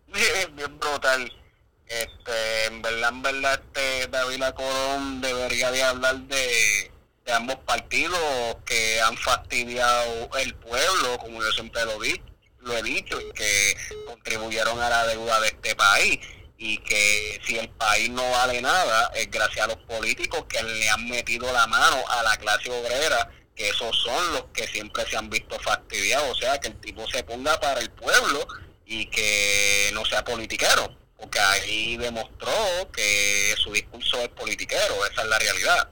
bien, bien brutal. Este, en verdad, en verdad, este David Colón debería de hablar de, de ambos partidos que han fastidiado el pueblo, como yo siempre lo, di, lo he dicho, y que contribuyeron a la deuda de este país. Y que si el país no vale nada, es gracias a los políticos que le han metido la mano a la clase obrera, que esos son los que siempre se han visto fastidiados. O sea, que el tipo se ponga para el pueblo y que no sea politiquero, porque ahí demostró que su discurso es politiquero, esa es la realidad.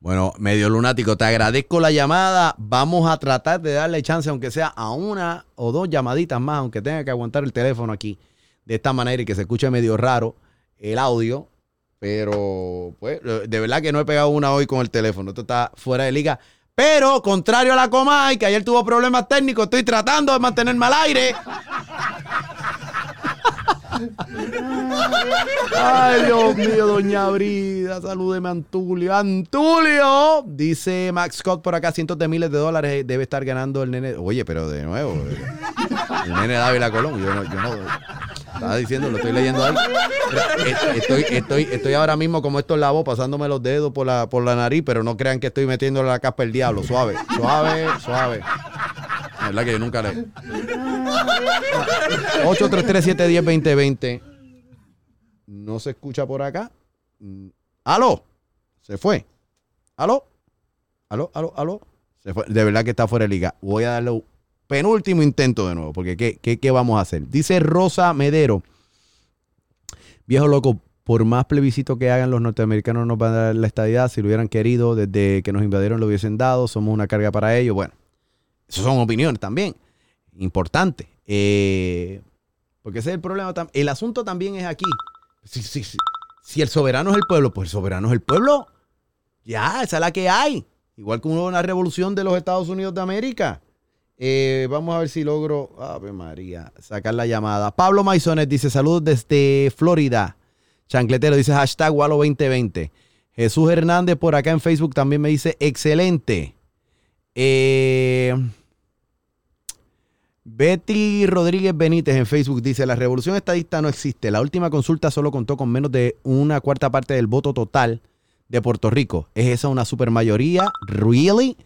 Bueno, medio lunático, te agradezco la llamada. Vamos a tratar de darle chance, aunque sea a una o dos llamaditas más, aunque tenga que aguantar el teléfono aquí de esta manera y que se escuche medio raro el audio. Pero, pues, de verdad que no he pegado una hoy con el teléfono. Esto está fuera de liga. Pero, contrario a la Comay, que ayer tuvo problemas técnicos, estoy tratando de mantenerme al aire. Ay, Dios mío, doña Brida, salúdeme Antulio. Antulio, dice Max Scott por acá, cientos de miles de dólares debe estar ganando el nene. Oye, pero de nuevo, eh, el nene Dávila Colón, yo no, estaba diciendo, lo estoy leyendo ahí. Eh, Estoy, estoy, estoy ahora mismo como esto en la voz, pasándome los dedos por la, por la nariz, pero no crean que estoy metiéndole la capa el diablo. Suave, suave, suave. La verdad que yo nunca le. 833-710-2020. No se escucha por acá. Mm, ¿Aló? Se fue. ¿Aló? ¿Aló? ¿Aló? ¿Aló? Se fue. De verdad que está fuera de liga. Voy a darle un penúltimo intento de nuevo, porque ¿qué, qué, qué vamos a hacer? Dice Rosa Medero. Viejo loco, por más plebiscito que hagan los norteamericanos nos van a dar la estadidad. Si lo hubieran querido, desde que nos invadieron lo hubiesen dado. Somos una carga para ellos. Bueno, eso son opiniones también. Importante. Eh, porque ese es el problema. El asunto también es aquí. Si, si, si, si el soberano es el pueblo, pues el soberano es el pueblo. Ya, esa es la que hay. Igual que una revolución de los Estados Unidos de América. Eh, vamos a ver si logro, Ave María, sacar la llamada. Pablo Maisones dice: Saludos desde Florida. Chancletero dice hashtag Walo 2020. Jesús Hernández por acá en Facebook también me dice: Excelente. Eh, Betty Rodríguez Benítez en Facebook dice, la revolución estadista no existe. La última consulta solo contó con menos de una cuarta parte del voto total de Puerto Rico. ¿Es esa una supermayoría? ¿Really?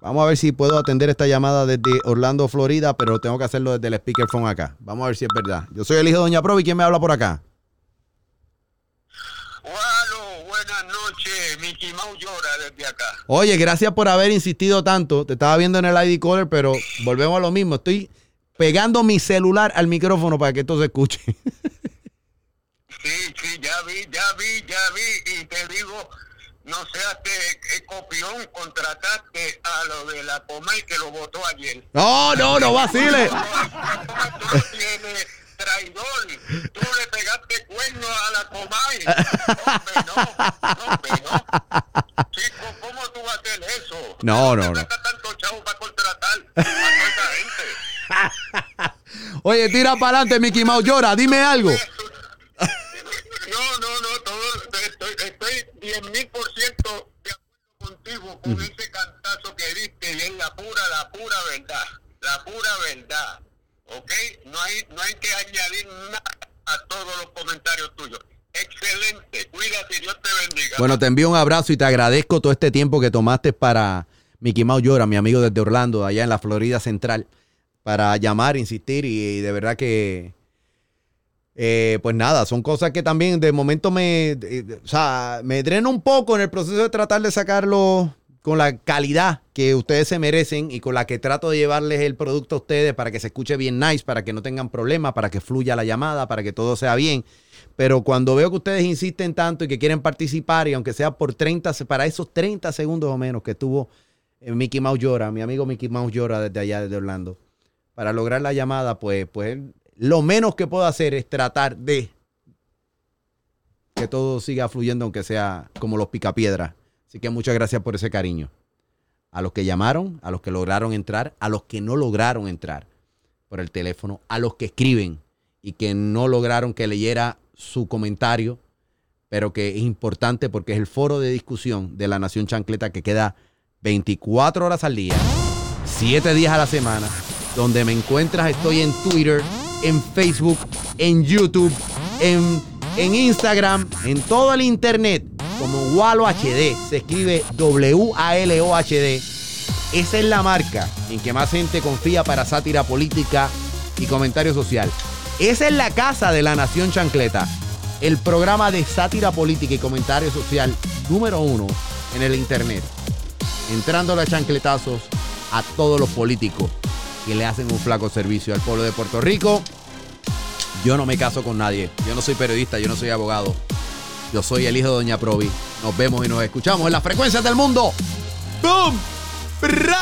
Vamos a ver si puedo atender esta llamada desde Orlando, Florida, pero tengo que hacerlo desde el speakerphone acá. Vamos a ver si es verdad. Yo soy el hijo de Doña Provi. ¿Quién me habla por acá? Buenas noches, Mickey Mouse llora desde acá. Oye, gracias por haber insistido tanto. Te estaba viendo en el ID caller, pero volvemos a lo mismo. Estoy pegando mi celular al micrófono para que esto se escuche. Sí, sí, ya vi, ya vi, ya vi, y te digo, no seas que copión, contrataste a lo de la Comay que lo votó ayer. No, no, no vacile. *laughs* Traidor, tú le pegaste cuerno a la Comay. *laughs* Hombre, no, hombre, no. Chico, ¿cómo tú vas a hacer eso? No, no, no. tanto chavo para contratar a esa gente. *laughs* Oye, tira para adelante, Mickey Mouse. Llora, dime algo. No, no, no, todo, estoy, estoy 10 mil por ciento de acuerdo contigo con ese cantazo que diste y es la pura, la pura verdad, la pura verdad, ¿ok? No hay, no hay que añadir nada a todos los comentarios tuyos. Excelente, cuídate Dios te bendiga. Bueno, te envío un abrazo y te agradezco todo este tiempo que tomaste para Mickey Mouse Llora, mi amigo desde Orlando, allá en la Florida Central, para llamar, insistir y, de verdad que, eh, pues nada, son cosas que también de momento me, eh, o sea, me drena un poco en el proceso de tratar de sacarlo con la calidad que ustedes se merecen y con la que trato de llevarles el producto a ustedes para que se escuche bien nice, para que no tengan problemas, para que fluya la llamada, para que todo sea bien. Pero cuando veo que ustedes insisten tanto y que quieren participar, y aunque sea por 30, se- para esos 30 segundos o menos que estuvo eh, Mickey Mouse Llora, mi amigo Mickey Mouse Llora desde allá, desde Orlando, para lograr la llamada, pues, pues lo menos que puedo hacer es tratar de que todo siga fluyendo, aunque sea como los picapiedras. Así que muchas gracias por ese cariño. A los que llamaron, a los que lograron entrar, a los que no lograron entrar por el teléfono, a los que escriben y que no lograron que leyera su comentario, pero que es importante porque es el foro de discusión de la Nación Chancleta que queda 24 horas al día, 7 días a la semana, donde me encuentras, estoy en Twitter, en Facebook, en YouTube, en, en Instagram, en todo el internet, como Walo HD, se escribe W-A-L-O-H-D. Esa es la marca en que más gente confía para sátira política y comentario social. Esa es la casa de la Nación Chancleta, el programa de sátira política y comentario social número uno en el internet. Entrándole a chancletazos a todos los políticos que le hacen un flaco servicio al pueblo de Puerto Rico. Yo no me caso con nadie. Yo no soy periodista, yo no soy abogado. Yo soy el hijo de Doña Provi. Nos vemos y nos escuchamos en las frecuencias del mundo. ¡Boom! ¡Bra!